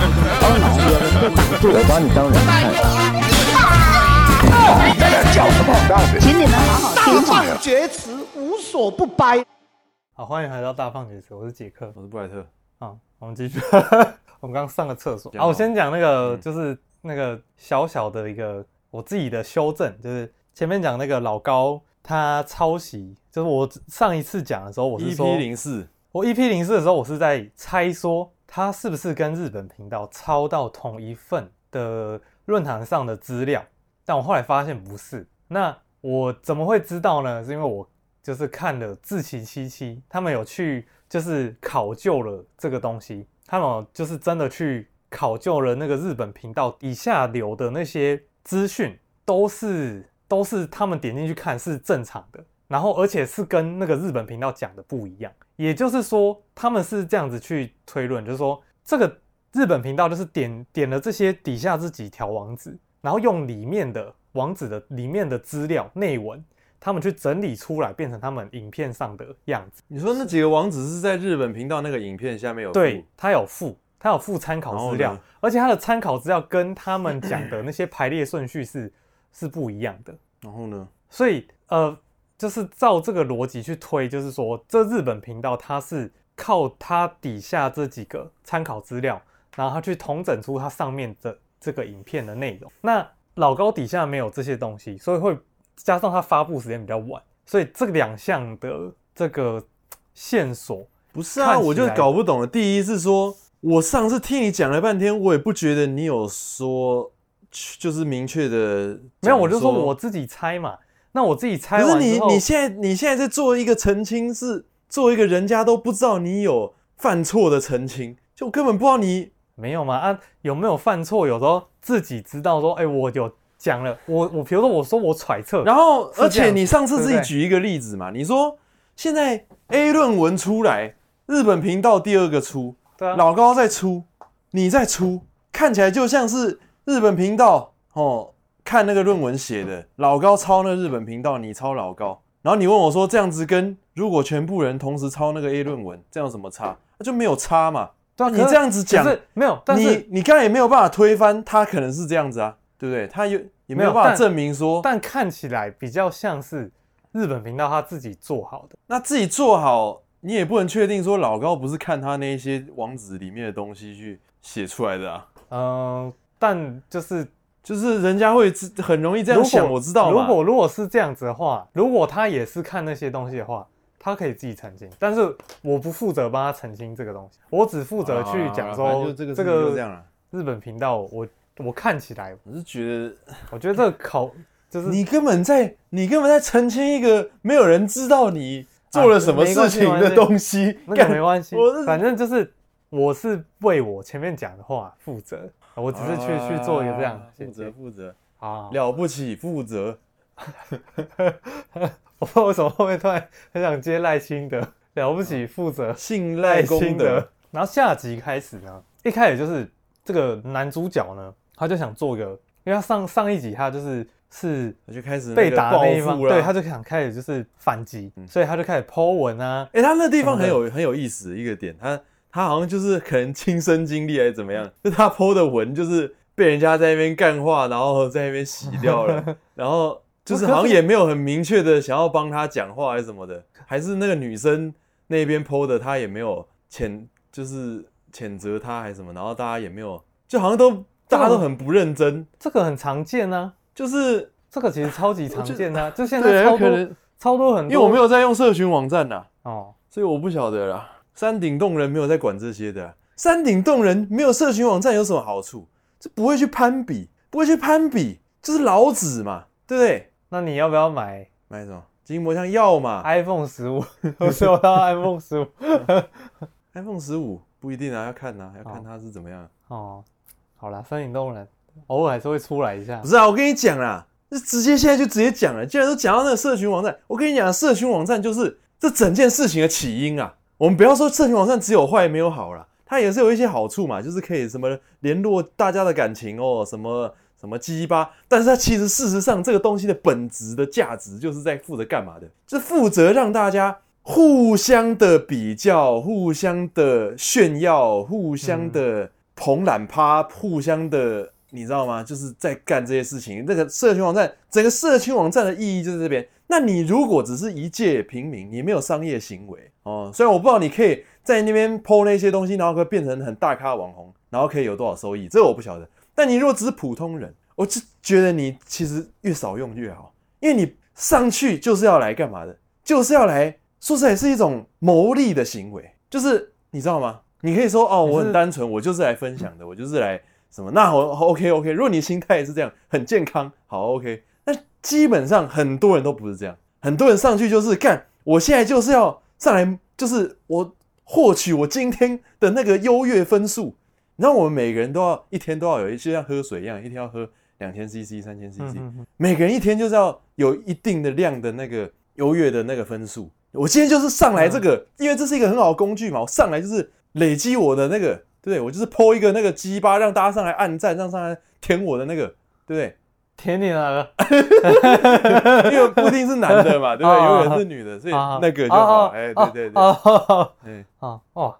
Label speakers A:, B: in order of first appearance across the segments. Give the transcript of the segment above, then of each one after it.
A: 我把你当人。看。
B: 叫什么？
C: 请你们好好听话。
D: 大放厥词，无所不掰。
E: 好，欢迎来到大放厥词，我是杰克，
B: 我是布莱特。
E: 好，我们继续。我们刚刚上个厕所。好，我先讲那个，就是那个小小的一个我自己的修正，就是前面讲那个老高他抄袭，就是我上一次讲的时候，我是说
B: EP 零四，
E: 我 EP 零四的时候，我是在猜说。他是不是跟日本频道抄到同一份的论坛上的资料？但我后来发现不是。那我怎么会知道呢？是因为我就是看了志祺七七，他们有去就是考究了这个东西，他们就是真的去考究了那个日本频道以下流的那些资讯，都是都是他们点进去看是正常的。然后，而且是跟那个日本频道讲的不一样，也就是说，他们是这样子去推论，就是说，这个日本频道就是点点了这些底下这几条网址，然后用里面的网址的里面的资料内文，他们去整理出来，变成他们影片上的样子。
B: 你说那几个网址是在日本频道那个影片下面有？
E: 对，它有附，它有附参考资料，而且它的参考资料跟他们讲的那些 排列顺序是是不一样的。
B: 然后呢？
E: 所以呃。就是照这个逻辑去推，就是说，这日本频道它是靠它底下这几个参考资料，然后它去统整出它上面的这个影片的内容。那老高底下没有这些东西，所以会加上它发布时间比较晚，所以这两项的这个线索
B: 不是啊，我就搞不懂了。第一是说，我上次听你讲了半天，我也不觉得你有说就是明确的，
E: 没有，我就说我自己猜嘛。那我自己猜完，
B: 可是你你现在你现在在做一个澄清，是做一个人家都不知道你有犯错的澄清，就根本不知道你
E: 没有吗？啊，有没有犯错？有时候自己知道说，哎、欸，我有讲了，我我比如说我说我揣测，
B: 然后而且你上次自己举一个例子嘛，你说现在 A 论文出来，日本频道第二个出，
E: 对啊，
B: 老高在出，你在出，看起来就像是日本频道哦。看那个论文写的，老高抄那个日本频道，你抄老高，然后你问我说，这样子跟如果全部人同时抄那个 A 论文，这样有什么差？那就没有差嘛。对啊，你这样子讲
E: 没有，但
B: 是你你刚才也没有办法推翻他可能是这样子啊，对不对？他有也没有办法证明说，
E: 但，但看起来比较像是日本频道他自己做好的。
B: 那自己做好，你也不能确定说老高不是看他那些网址里面的东西去写出来的啊。
E: 嗯、呃，但就是。
B: 就是人家会很容易这样想，我知道。
E: 如果如果是这样子的话，如果他也是看那些东西的话，他可以自己澄清。但是我不负责帮他澄清这个东西，我只负责去讲说这个这个日本频道，我我看起来
B: 我是觉得，
E: 我觉得这个考就是
B: 你根本在你根本在澄清一个没有人知道你做了什么事情的东西，
E: 那个没关系，反正就是我是为我前面讲的话负责。我只是去、啊、去做一个这样，
B: 负责负责
E: 啊，
B: 了不起负责。
E: 我不知道为什么后面突然很想接赖清德，了不起负责，
B: 信赖清德。
E: 然后下集开始呢，一开始就是这个男主角呢，他就想做一个，因为他上上一集他就是是
B: 就开始
E: 被打那一方，对，他就想开始就是反击，嗯、所以他就开始 po 文啊。
B: 哎、欸，他那地方很有很有意思的一个点，他。他好像就是可能亲身经历还是怎么样，就他 po 的文就是被人家在那边干话，然后在那边洗掉了，然后就是好像也没有很明确的想要帮他讲话还是什么的，还是那个女生那边 po 的，他也没有谴，就是谴责他还是什么，然后大家也没有，就好像都大家都很不认真，
E: 这个很常见啊，
B: 就是
E: 这个其实超级常见啊，就现在超多超多很多，
B: 因为我没有在用社群网站呐，
E: 哦，
B: 所以我不晓得啦。山顶洞人没有在管这些的、啊。山顶洞人没有社群网站有什么好处？这不会去攀比，不会去攀比，就是老子嘛，对不对？
E: 那你要不要买
B: 买什么？筋膜枪要嘛
E: ？iPhone 十五，我收到 iPhone 十五
B: ，iPhone 十五不一定啊，要看呐、啊，要看它是怎么样。
E: 哦，好啦，山顶洞人偶尔还是会出来一下。
B: 不是啊，我跟你讲啦，就直接现在就直接讲了。既然都讲到那个社群网站，我跟你讲，社群网站就是这整件事情的起因啊。我们不要说社群网站只有坏没有好啦，它也是有一些好处嘛，就是可以什么联络大家的感情哦，什么什么鸡巴。但是它其实事实上这个东西的本质的价值就是在负责干嘛的？就是负责让大家互相的比较、互相的炫耀、互相的捧懒趴，互相的，你知道吗？就是在干这些事情。那个社群网站，整个社群网站的意义就是这边。那你如果只是一介平民，你没有商业行为哦。虽然我不知道你可以在那边 po 那些东西，然后可以变成很大咖网红，然后可以有多少收益，这我不晓得。但你如果只是普通人，我就觉得你其实越少用越好，因为你上去就是要来干嘛的？就是要来说实在是一种牟利的行为，就是你知道吗？你可以说哦，我很单纯，我就是来分享的，我就是来什么？那我 OK OK。如果你心态是这样，很健康，好 OK。那基本上很多人都不是这样，很多人上去就是干，我现在就是要上来，就是我获取我今天的那个优越分数。然后我们每个人都要一天都要有一些像喝水一样，一天要喝两千 CC、三千 CC，每个人一天就是要有一定的量的那个。优越的那个分数，我今天就是上来这个，因为这是一个很好的工具嘛。我上来就是累积我的那个，对不对？我就是 po 一个那个鸡巴，让大家上来按赞，让上来舔我的那个，对不对？
E: 舔你哪个？
B: 因为不一定是男的嘛，对不对？永远是女的，所以那个就好。哎，对对对，
E: 哎，啊，哦，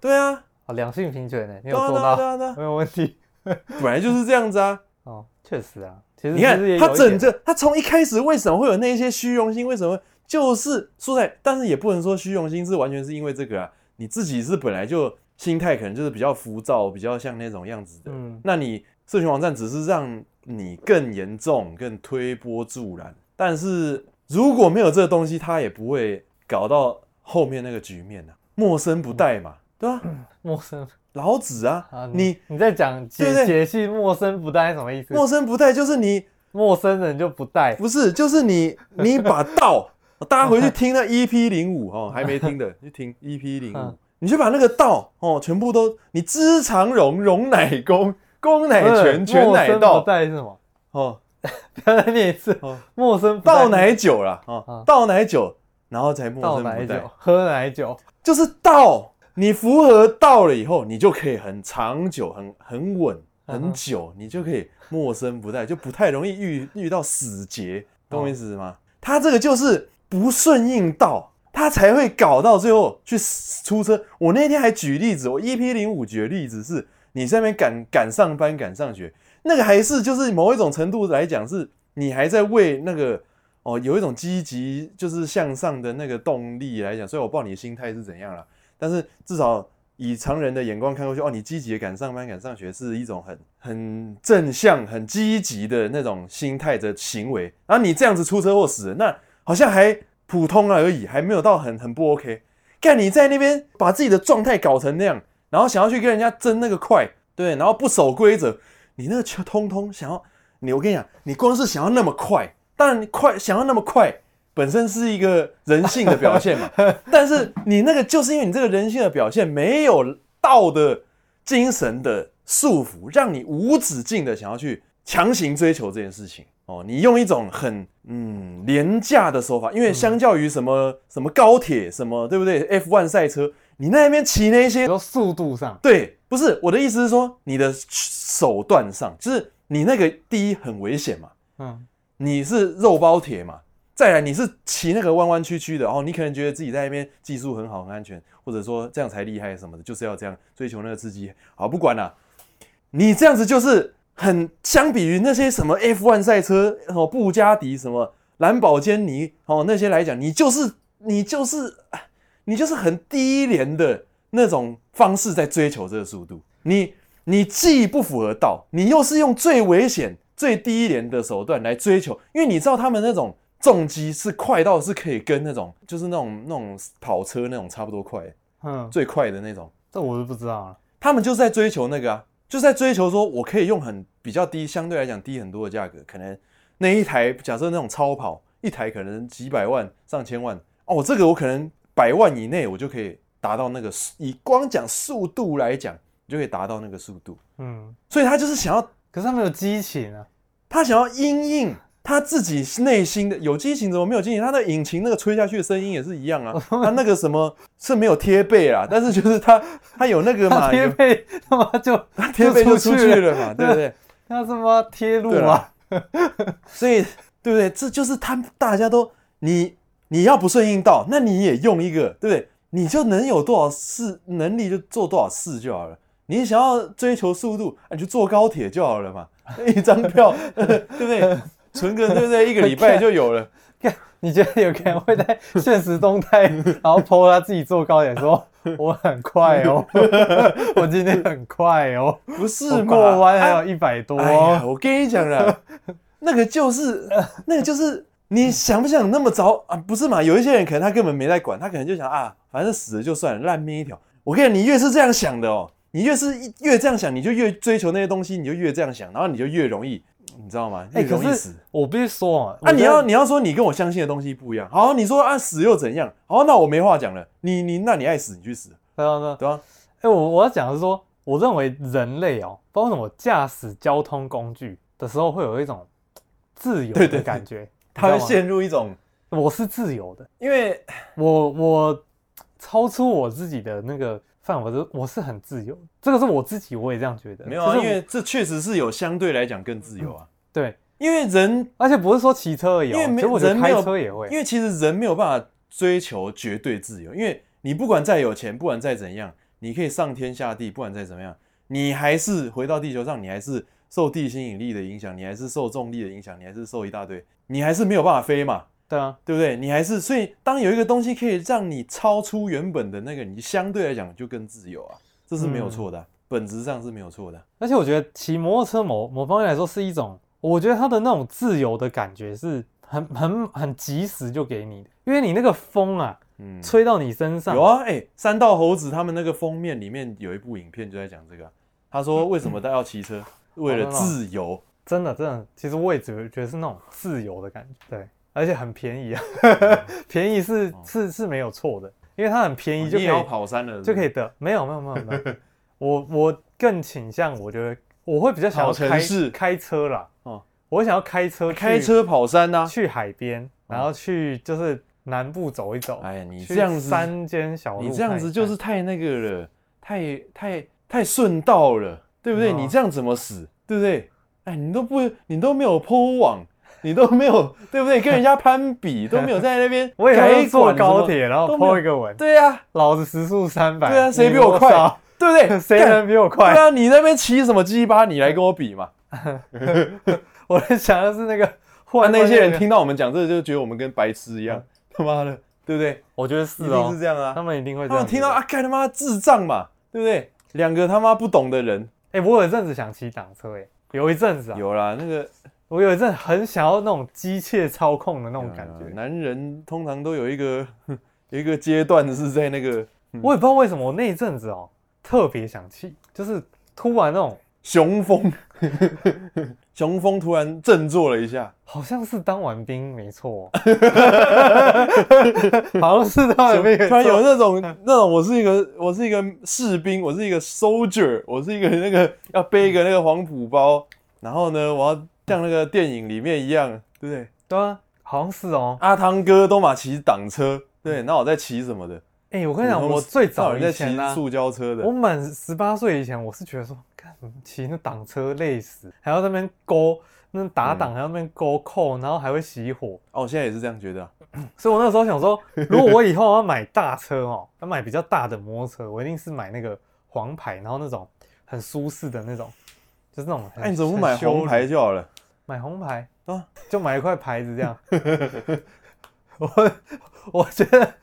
B: 对啊，
E: 两性平权呢，你有做到，没有问题。
B: 本来就是这样子啊。
E: 哦，确实啊。
B: 你看他整个，他从一开始为什么会有那些虚荣心？为什么就是说在？但是也不能说虚荣心是完全是因为这个啊。你自己是本来就心态可能就是比较浮躁，比较像那种样子的。嗯，那你社群网站只是让你更严重、更推波助澜。但是如果没有这个东西，他也不会搞到后面那个局面啊。陌生不带嘛，对吧？
E: 陌生。
B: 老子啊，
E: 啊你你，在讲解解析陌生不带什么意思？
B: 陌生不带就是你
E: 陌生人就不带，
B: 不是就是你你把道，大家回去听那 EP 零五哦，还没听的 去听 EP 零五，你就把那个道哦全部都你知常容容乃公，公奶全，全奶道。
E: 不带是什么？
B: 哦，
E: 再念一次。陌生
B: 倒奶酒啦，哦，倒奶酒，然后才陌生不带。
E: 喝奶酒
B: 就是倒。你符合道了以后，你就可以很长久、很很稳、很久，你就可以陌生不带，就不太容易遇遇到死结，懂我意思吗？他这个就是不顺应道，他才会搞到最后去出车。我那天还举例子，我 EP 零五举的例子是，你在那边赶赶上班、赶上学，那个还是就是某一种程度来讲，是你还在为那个哦有一种积极就是向上的那个动力来讲，所以我不知道你的心态是怎样了。但是至少以常人的眼光看过去，哦，你积极的赶上班、赶上学是一种很很正向、很积极的那种心态的行为。然后你这样子出车祸死了，那好像还普通而已，还没有到很很不 OK。看你在那边把自己的状态搞成那样，然后想要去跟人家争那个快，对，然后不守规则，你那个就通通想要你，我跟你讲，你光是想要那么快，当然快想要那么快。本身是一个人性的表现嘛，但是你那个就是因为你这个人性的表现没有道德精神的束缚，让你无止境的想要去强行追求这件事情哦。你用一种很嗯廉价的手法，因为相较于什么什么高铁什么对不对？F1 赛车，你那边骑那些
E: 速度上，
B: 对，不是我的意思是说你的手段上，就是你那个第一很危险嘛，嗯，你是肉包铁嘛。再来，你是骑那个弯弯曲曲的哦，你可能觉得自己在那边技术很好、很安全，或者说这样才厉害什么的，就是要这样追求那个刺激。好，不管了，你这样子就是很相比于那些什么 F1 赛车哦，布加迪什么蓝宝坚尼哦那些来讲，你就是你就是你就是很低廉的那种方式在追求这个速度。你你既不符合道，你又是用最危险、最低廉的手段来追求，因为你知道他们那种。重击是快到是可以跟那种就是那种那种跑车那种差不多快，嗯，最快的那种。
E: 这我都不知道啊。
B: 他们就是在追求那个啊，就是在追求说，我可以用很比较低，相对来讲低很多的价格，可能那一台假设那种超跑一台可能几百万上千万哦，这个我可能百万以内我就可以达到那个，以光讲速度来讲，你就可以达到那个速度。嗯，所以他就是想要，
E: 可是他没有激情啊，
B: 他想要因应。他自己内心的有激情，怎么没有激情？他的引擎那个吹下去的声音也是一样啊。他那个什么是没有贴背啊，但是就是他他有那个嘛，
E: 贴背他妈就
B: 贴背就出去了嘛，对不对？
E: 他什么贴路啊？
B: 所以对不对？这就是他大家都你你要不顺应道，那你也用一个对不对？你就能有多少事能力就做多少事就好了。你想要追求速度，你就坐高铁就好了嘛，一张票，对不对？存个对不对？一个礼拜就有了。
E: 你觉得有可能会在现实动态，然后 po 他自己坐高铁说我很快哦，我今天很快哦，
B: 不是
E: 过弯还有一百多。
B: 哎，我跟你讲了，那个就是那个就是你想不想那么早啊？不是嘛？有一些人可能他根本没在管，他可能就想啊，反正死了就算了，烂命一条。我跟你讲，你越是这样想的哦，你越是越这样想，你就越追求那些东西，你就越这样想，然后你就越容易。你知道吗？哎、欸，可是
E: 我必须说啊，
B: 啊，你要你要说你跟我相信的东西不一样，好，你说啊死又怎样？好，那我没话讲了。你你那你爱死你去死，
E: 对啊对啊。
B: 对啊。
E: 哎，我我要讲的是说，我认为人类哦，包括什么驾驶交通工具的时候，会有一种自由的感觉，
B: 他会陷入一种
E: 我是自由的，
B: 因为
E: 我我超出我自己的那个。范围是我是很自由，这个是我自己，我也这样觉得。
B: 没有啊，因为这确实是有相对来讲更自由啊。
E: 对，
B: 因为人，
E: 而且不是说骑车而已，因为没有人开车也会。
B: 因为其实人没有办法追求绝对自由，因为你不管再有钱，不管再怎样，你可以上天下地，不管再怎么样，你还是回到地球上，你还是受地心引力的影响，你还是受重力的影响，你还是受一大堆，你还是没有办法飞嘛。
E: 对啊，
B: 对不对？你还是所以，当有一个东西可以让你超出原本的那个，你相对来讲就更自由啊，这是没有错的，嗯、本质上是没有错的。
E: 而且我觉得骑摩托车某某方面来说是一种，我觉得它的那种自由的感觉是很很很及时就给你的，因为你那个风啊，嗯，吹到你身上。
B: 有啊，哎、欸，山道猴子他们那个封面里面有一部影片就在讲这个，他说为什么 他要骑车？为了自由。
E: 真的真的，其实我也觉得觉得是那种自由的感觉，对。而且很便宜啊，便宜是是是没有错的，因为它很便宜就可以
B: 跑山了，
E: 就可以得。没有没有没有没有，我我更倾向，我觉得我会比较想要开 开车啦。哦，我想要开车
B: 开车跑山呐，
E: 去海边，然后去就是南部走一走。
B: 哎呀，你这样子
E: 山间小路，
B: 你这样子就是太那个了，太太太顺道了，对不对？你这样怎么死，对不对？哎，你都不你都没有 po 网。你都没有对不对？跟人家攀比都没有在那边，
E: 我也会坐高铁，然后 po 一个文。
B: 对呀、啊，
E: 老子时速三百。
B: 对啊，谁比我快？对不对？
E: 谁能比我快？
B: 对啊，你那边骑什么鸡巴？你来跟我比嘛！
E: 我在想的是那个，
B: 换那些人听到我们讲这个，就觉得我们跟白痴一样。他妈的，对不对？
E: 我觉得是哦，
B: 一定是这样啊。
E: 他们一定会。
B: 他们听到啊，干他妈智障嘛，对不对？两个他妈不懂的人。
E: 哎，我有一阵子想骑挡车，哎，有一阵子啊。
B: 有啦，那个。
E: 我有一阵很想要那种机械操控的那种感觉。
B: 男人通常都有一个有一个阶段是在那个，
E: 我也不知道为什么我那一阵子哦特别想骑，就是突然那种
B: 雄风，雄风突然振作了一下，
E: 好像是当完兵没错，好像是当完兵，
B: 突然有那种那种我是一个我是一个士兵，我是一个 soldier，我是一个那个要背一个那个黄埔包，然后呢我要。像那个电影里面一样，对不对？
E: 对啊，好像是哦。
B: 阿汤哥都马骑挡车，对，那我在骑什么的？
E: 哎、欸，我跟你讲，我最早以前
B: 呢塑胶车的。
E: 我满十八岁以前，我是觉得说，干骑那挡车累死，还要在那边勾，那打挡还要那边勾扣，然后还会熄火。
B: 哦，我现在也是这样觉得、啊。
E: 所以我那时候想说，如果我以后要买大车哦，要买比较大的摩托车，我一定是买那个黄牌，然后那种很舒适的那种。就是那种，
B: 哎，你怎么不买红牌就好了？
E: 买红牌啊，就买一块牌子这样。我我觉得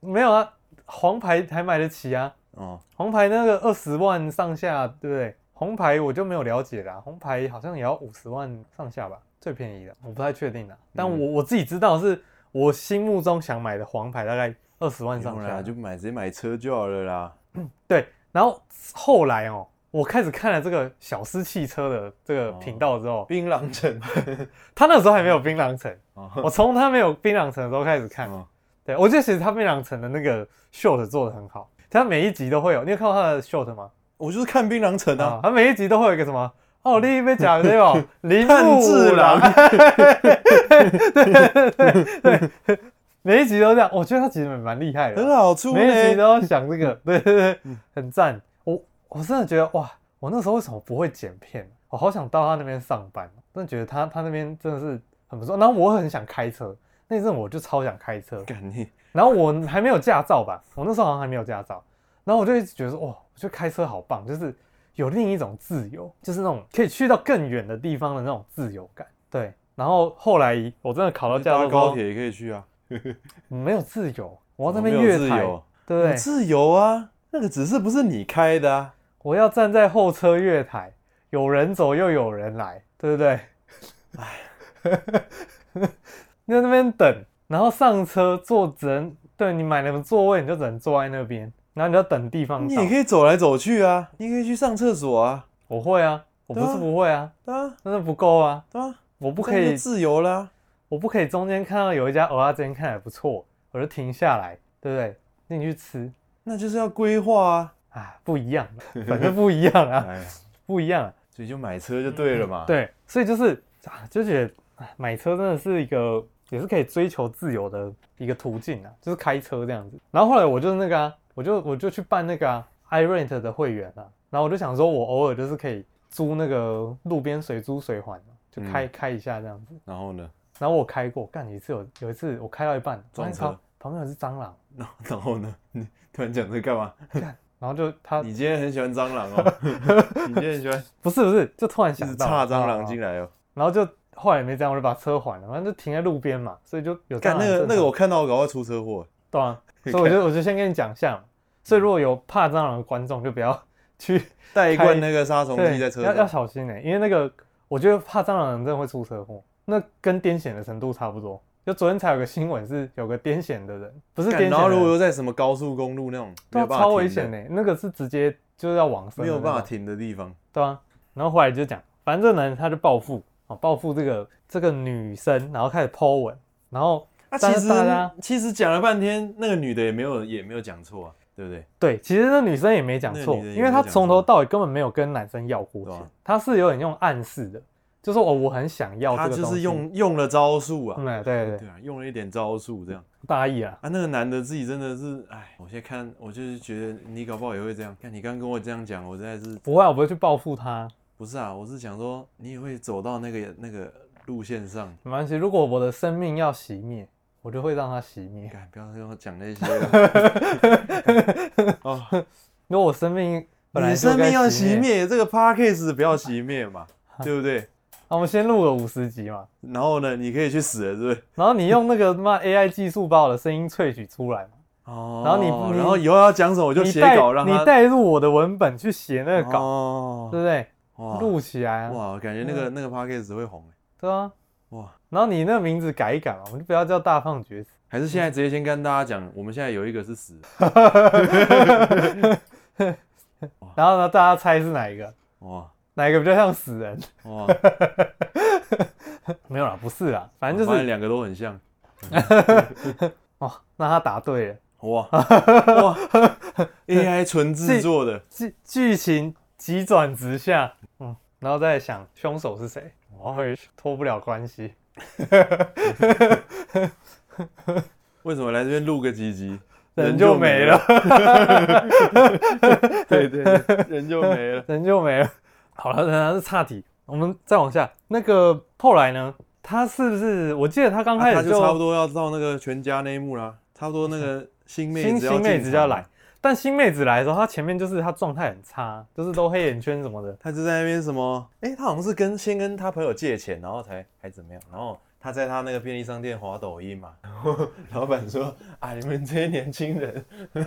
E: 没有啊，黄牌还买得起啊。哦，红牌那个二十万上下，对不对？红牌我就没有了解啦，红牌好像也要五十万上下吧，最便宜的，我不太确定啦。但我我自己知道，是我心目中想买的黄牌大概二十万上下，
B: 就买直接买车就好了啦。
E: 对，然后后来哦。我开始看了这个小狮汽车的这个频道之后，
B: 槟榔城，
E: 他那时候还没有槟榔城，我从他没有槟榔城的时候开始看，对，我觉得其实他槟榔城的那个 short 做的很好，他每一集都会有，你有看过他的 short 吗？
B: 我就是看槟榔城啊，
E: 他每一集都会有一个什么哦，另一杯假的对吧？铃木治郎，对对对，每一集都这样，我觉得他其实蛮厉害的，
B: 很好出，
E: 每一集都要想这个，对对对，很赞。我真的觉得哇，我那时候为什么不会剪片？我好想到他那边上班，真的觉得他他那边真的是很不错。然后我很想开车，那阵我就超想开车。然后我还没有驾照吧？我那时候好像还没有驾照。然后我就一直觉得说，哇，我觉得开车好棒，就是有另一种自由，就是那种可以去到更远的地方的那种自由感。对，然后后来我真的考到驾照，
B: 高铁也可以去啊，
E: 没有自由，我要在那边越台，对不对？
B: 自由啊，那个只是不是你开的啊，
E: 我要站在后车月台，有人走又有人来，对不对？哎，在那边等，然后上车坐只能，对你买了座位，你就只能坐在那边。然后你要等地方，
B: 你也可以走来走去啊，你可以去上厕所啊。
E: 我会啊，我不是不会啊，
B: 对啊，
E: 但是不够啊，
B: 对啊，
E: 我不可以
B: 自由啦，
E: 我不可以中间看到有一家蚵仔煎看起来不错，我就停下来，对不对？进去吃，
B: 那就是要规划啊，
E: 啊，不一样，反正不一样啊，不一样啊，
B: 所以就买车就对了嘛。
E: 对，所以就是啊，就觉得买车真的是一个，也是可以追求自由的一个途径啊，就是开车这样子。然后后来我就是那个啊。我就我就去办那个、啊、iRent 的会员啊，然后我就想说，我偶尔就是可以租那个路边水租水环，就开、嗯、开一下这样子。
B: 然后呢？
E: 然后我开过，干一次有有一次我开到一半
B: 撞车，
E: 旁边有只蟑螂。
B: 然 后然后呢？你突然讲这干嘛？
E: 然后就他，
B: 你今天很喜欢蟑螂哦？你今天很喜欢？
E: 不是不是，就突然想到
B: 插蟑螂进来哦。
E: 然后就后来没这样，我就把车还了，反正就停在路边嘛，所以就有蟑螂。
B: 干那个那个，我看到我赶快出车祸。
E: 对啊，所以我就我就先跟你讲一下。所以如果有怕蟑螂的观众，就不要去
B: 带一罐那个杀虫剂在车上，
E: 要要小心呢、欸，因为那个我觉得怕蟑螂的人真的会出车祸，那跟癫痫的程度差不多。就昨天才有个新闻是有个癫痫的人，不是癫痫，
B: 然后如果又在什么高速公路那种，
E: 对，超危险呢、欸，那个是直接就是要往生，
B: 没有办法停的地方，
E: 对啊。然后后来就讲，反正这个男人他就报复啊，报复这个这个女生，然后开始 po 文，然后
B: 啊，其实大家其实讲了半天，那个女的也没有也没有讲错啊。对不对？
E: 对，其实那女生也没讲错，因为她从头到尾根本没有跟男生要过钱，她是有点用暗示的，就说哦，我很想要
B: 她就是用用了招数啊，
E: 对对对，
B: 对啊，用了一点招数这样，
E: 大意啊。
B: 啊，那个男的自己真的是，哎，我现在看，我就是觉得你搞不好也会这样。看你刚跟我这样讲，我实在是
E: 不会，我不会去报复他。
B: 不是啊，我是想说你也会走到那个那个路线上。
E: 没关系，如果我的生命要熄灭。我就会让它熄灭。
B: 不要跟我讲那些 了。哦，
E: 因为我生命本来
B: 你生命要熄灭，这个 podcast 不要熄灭嘛，对不对？
E: 那我们先录了五十集嘛。
B: 然后呢，你可以去死了，是不是？
E: 然后你用那个什么 AI 技术把我的声音萃取出来嘛。
B: 哦。
E: 然后你，
B: 然后以后要讲什么，我就写稿让他，
E: 你带入我的文本去写那个稿，对不对？哇，录起来啊！
B: 哇，感觉那个那个 podcast 会红。
E: 对啊。哇，然后你那个名字改一改嘛，我们就不要叫大放厥词，
B: 还是现在直接先跟大家讲，我们现在有一个是死，
E: 然后呢，大家猜是哪一个？哇，哪一个比较像死人？哇，没有啦，不是啦，反正就是
B: 两个都很像。
E: 哦，那他答对了，哇。
B: 哇，AI 纯制作的。
E: 剧剧情急转直下，嗯，然后再想凶手是谁。我会脱不了关系，
B: 为什么来这边录个几集，
E: 人就没了？
B: 对对，人就没了，
E: 人就没了。好了，那是岔题，我们再往下。那个后来呢？他是不是？我记得他刚开始就，
B: 就差不多要到那个全家那一幕啦，差不多那个新妹子
E: 新妹子就要来。但新妹子来的时候，她前面就是她状态很差，就是都黑眼圈什么的。
B: 她就在那边什么？哎、欸，她好像是跟先跟她朋友借钱，然后才还怎么样？然后她在她那个便利商店滑抖音嘛。然后老板说：“啊，你们这些年轻人，哎、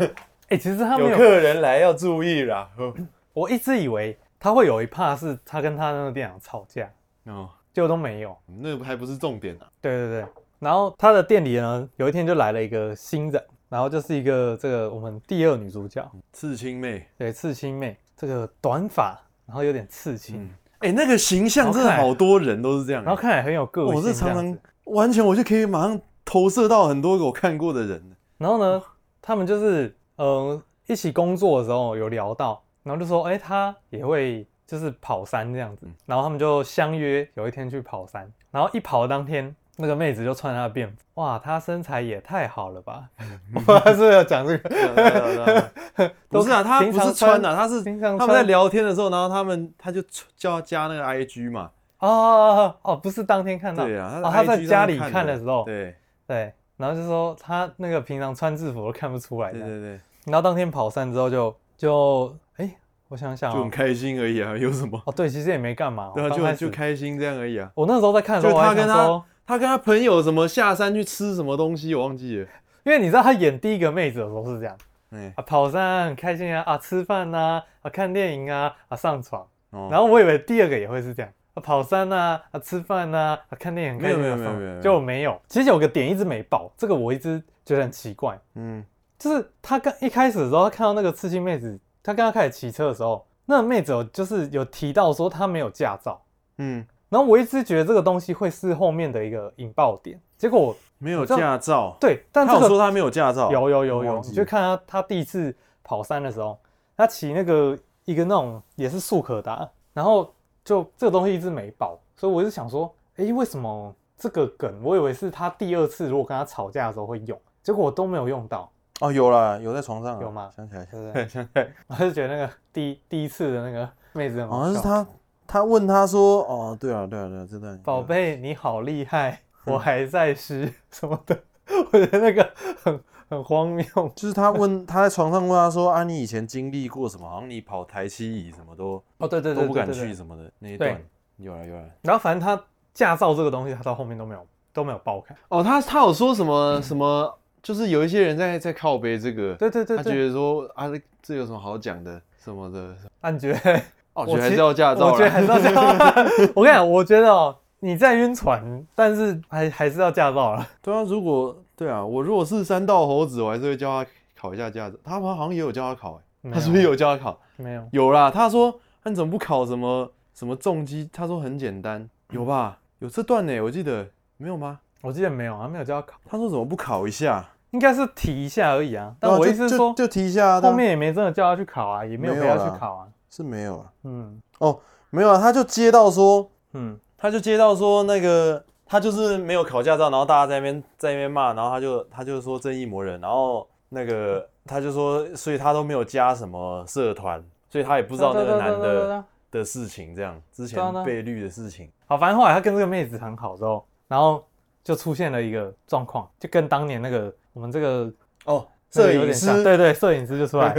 E: 欸，其实他们
B: 有客人来要注意啦。”
E: 我一直以为他会有一怕是他跟他那个店长吵架，哦，结果都没有。
B: 那还不是重点啊。
E: 对对对。然后他的店里呢，有一天就来了一个新人。然后就是一个这个我们第二女主角。
B: 刺青妹，
E: 对，刺青妹，这个短发，然后有点刺青，
B: 哎、嗯，那个形象真的好多人都是这样，
E: 然后看起来很有个性，我是常常
B: 完全我就可以马上投射到很多个我看过的人。
E: 然后呢，他们就是呃一起工作的时候有聊到，然后就说，哎，他也会就是跑山这样子，然后他们就相约有一天去跑山，然后一跑的当天。那个妹子就穿她的便服，哇，她身材也太好了吧！我还是要讲这个，
B: 不是啊，她不是穿的，她是他们在聊天的时候，然后他们他就叫她加那个 IG 嘛。
E: 哦哦，不是当天看到，
B: 对啊，
E: 他在家里看的时候，
B: 对
E: 对，然后就说他那个平常穿制服都看不出来，
B: 对对对。
E: 然后当天跑山之后就就哎我想想、哦，
B: 就很开心而已啊，有什么？
E: 哦，对，其实也没干嘛。对
B: 就就开心这样而已啊。
E: 我那时候在看的时候，
B: 就他跟他
E: 我还想说，
B: 他跟他朋友什么下山去吃什么东西，我忘记了。
E: 因为你知道他演第一个妹子的时候是这样，
B: 哎，
E: 啊，跑山很开心啊，啊，吃饭呐、啊，啊，看电影啊，啊，上床。
B: 哦
E: 然后我以为第二个也会是这样，啊，跑山呐，啊，吃饭呐，啊，看电影很开心啊。
B: 没有没有没有没有
E: 就没有。其实有个点一直没爆，这个我一直觉得很奇怪。
B: 嗯，
E: 就是他刚一开始的时候，他看到那个刺青妹子，他刚刚开始骑车的时候，那个妹子有就是有提到说她没有驾照，
B: 嗯，
E: 然后我一直觉得这个东西会是后面的一个引爆点，结果
B: 没有驾照。
E: 对，但这个
B: 他有说他没有驾照。
E: 有有有有，你就看他他第一次跑山的时候，他骑那个一个那种也是速可达，然后就这个东西一直没爆，所以我就想说，诶，为什么这个梗？我以为是他第二次如果跟他吵架的时候会用，结果我都没有用到，
B: 哦，有了，有在床上。
E: 有吗？
B: 想起来，
E: 对不对？
B: 想起来，
E: 我就觉得那个第一第一次的那个妹子很好
B: 好像是他，他问他说，哦，对啊，对啊，对啊，这段。
E: 宝贝你好厉害，我还在湿什么的，我觉得那个很很荒谬。
B: 就是他问 他在床上问他说啊，你以前经历过什么？好像你跑台七乙什么都
E: 哦，对对对，
B: 都不敢去什么的那一段
E: 对，
B: 有了有了。
E: 然后反正他驾照这个东西，他到后面都没有都没有爆开。
B: 哦，他他有说什么什么？就是有一些人在在靠背这个，
E: 对对对
B: 他
E: 对，
B: 觉得说啊，这这有什么好讲的什么的？
E: 按觉得
B: 哦，
E: 我
B: 觉得还是要驾照啦，
E: 我觉得还是要驾照。我跟你讲，我觉得哦，你在晕船，但是还还是要驾照了。
B: 对啊，如果对啊，我如果是三道猴子，我还是会叫他考一下驾照。他好像也有叫他考、欸，他是不是有叫他考？
E: 没有，
B: 有啦。他说他怎么不考什么什么重机？他说很简单，有吧？有这段呢、欸，我记得没有吗？
E: 我记得没有，他没有叫他考，
B: 他说怎么不考一下？
E: 应该是提一下而已啊。但我意思是说，
B: 就就就提一下啊，
E: 后面也没真的叫他去考啊，也没有陪他去考啊。
B: 是没有啊。
E: 嗯
B: 哦，没有啊，他就接到说，
E: 嗯，
B: 他就接到说那个他就是没有考驾照，然后大家在那边在那边骂，然后他就他就说正义魔人，然后那个他就说，所以他都没有加什么社团，所以他也不知道那个男的的事情，这样之前被绿的事情。
E: 好，反正后来他跟这个妹子很好之后，然后就出现了一个状况，就跟当年那个我们这个
B: 哦，摄影师，
E: 对对，摄影师就出来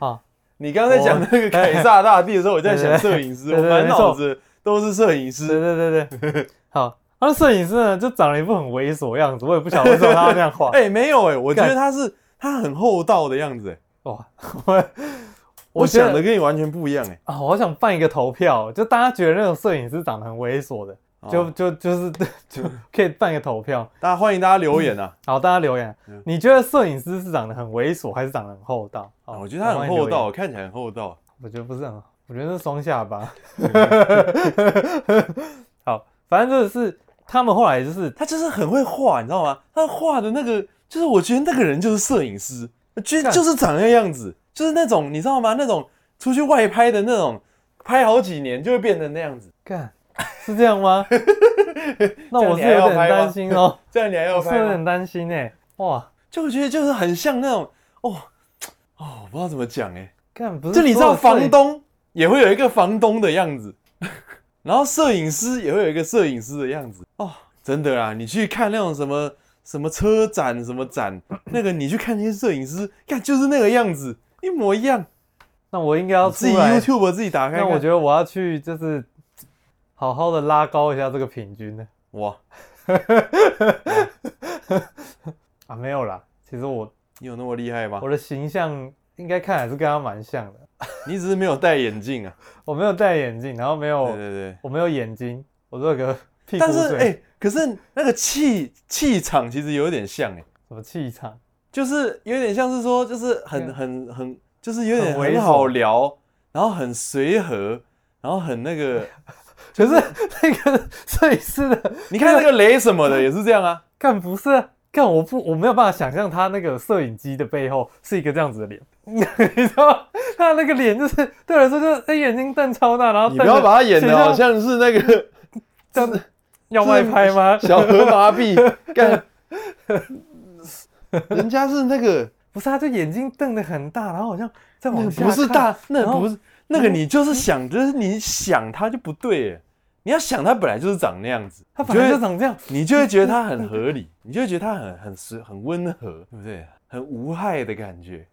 E: 啊。
B: 你刚刚在讲那个凯撒大帝的时候，我在想摄影师，我满脑子都是摄影师。
E: 对对对对，好，那摄影师呢，就长了一副很猥琐的样子，我也不晓得为什么他要这样画。
B: 哎，没有哎，我觉得他是他很厚道的样子哎。
E: 哇，我
B: 我想的跟你完全不一样哎。
E: 啊，我好想办一个投票，就大家觉得那种摄影师长得很猥琐的，就就就是 就可以办一个投票。
B: 大家欢迎大家留言啊！
E: 好，大家留言，你觉得摄影师是长得很猥琐，还是长得很厚道？
B: 我觉得他很厚道，看起来很厚道。
E: 我觉得不是很好，我觉得是双下巴。好，反正就是他们后来就是
B: 他就是很会画，你知道吗？他画的那个，就是我觉得那个人就是摄影师，我觉得就是长那个样子，就是那种你知道吗？那种出去外拍的那种，拍好几年就会变成那样子。
E: 干，是这样吗？那我是有点担心哦。
B: 这样你还要拍？
E: 是有点担心哎。哇，
B: 就我觉得就是很像那种哦哦，我不知道怎么讲哎。
E: 看，不是
B: 就你知道房东也会有一个房东的样子。然后摄影师也会有一个摄影师的样子哦，真的啦！你去看那种什么什么车展、什么展，那个你去看那些摄影师，看就是那个样子，一模一样。
E: 那我应该要
B: 自己 YouTube 自己打开。
E: 那我觉得我要去就是好好的拉高一下这个平均呢。
B: 哇！
E: 啊，没有啦，其实我
B: 你有那么厉害吗？
E: 我的形象应该看还是跟他蛮像的。
B: 你只是没有戴眼镜啊！
E: 我没有戴眼镜，然后没有，
B: 对对对，
E: 我没有眼睛，我这个屁股。
B: 但是哎、欸，可是那个气气场其实有点像哎、欸，
E: 什么气场？
B: 就是有点像是说，就是很很很，就是有点很好聊，然后很随和，然后很那个，
E: 可是那个摄影师的，
B: 你看那个雷什么的也是这样啊？
E: 干不是、啊？干我不我没有办法想象他那个摄影机的背后是一个这样子的脸，你知道吗？他那个脸就是对我来说就是他眼睛瞪超大，然后
B: 你不要把他演的好像是那个
E: 这样子要外拍吗？
B: 小河麻痹干，人家是那个
E: 不是，他就眼睛瞪得很大，然后好像在往下，
B: 不是大，那
E: 后
B: 不是那个你就是想，就是你想它就不对，你要想它本来就是长那样子，
E: 它本来就长这样，
B: 你就会觉得它很合理，你就会觉得它很很实很温和，对。不对？很无害的感觉，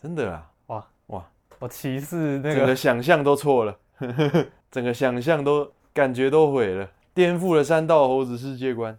B: 真的啊。
E: 哇。哇，我歧视那
B: 整个
E: 个，
B: 想象都错了，整个想象都感觉都毁了，颠覆了三道猴子世界观。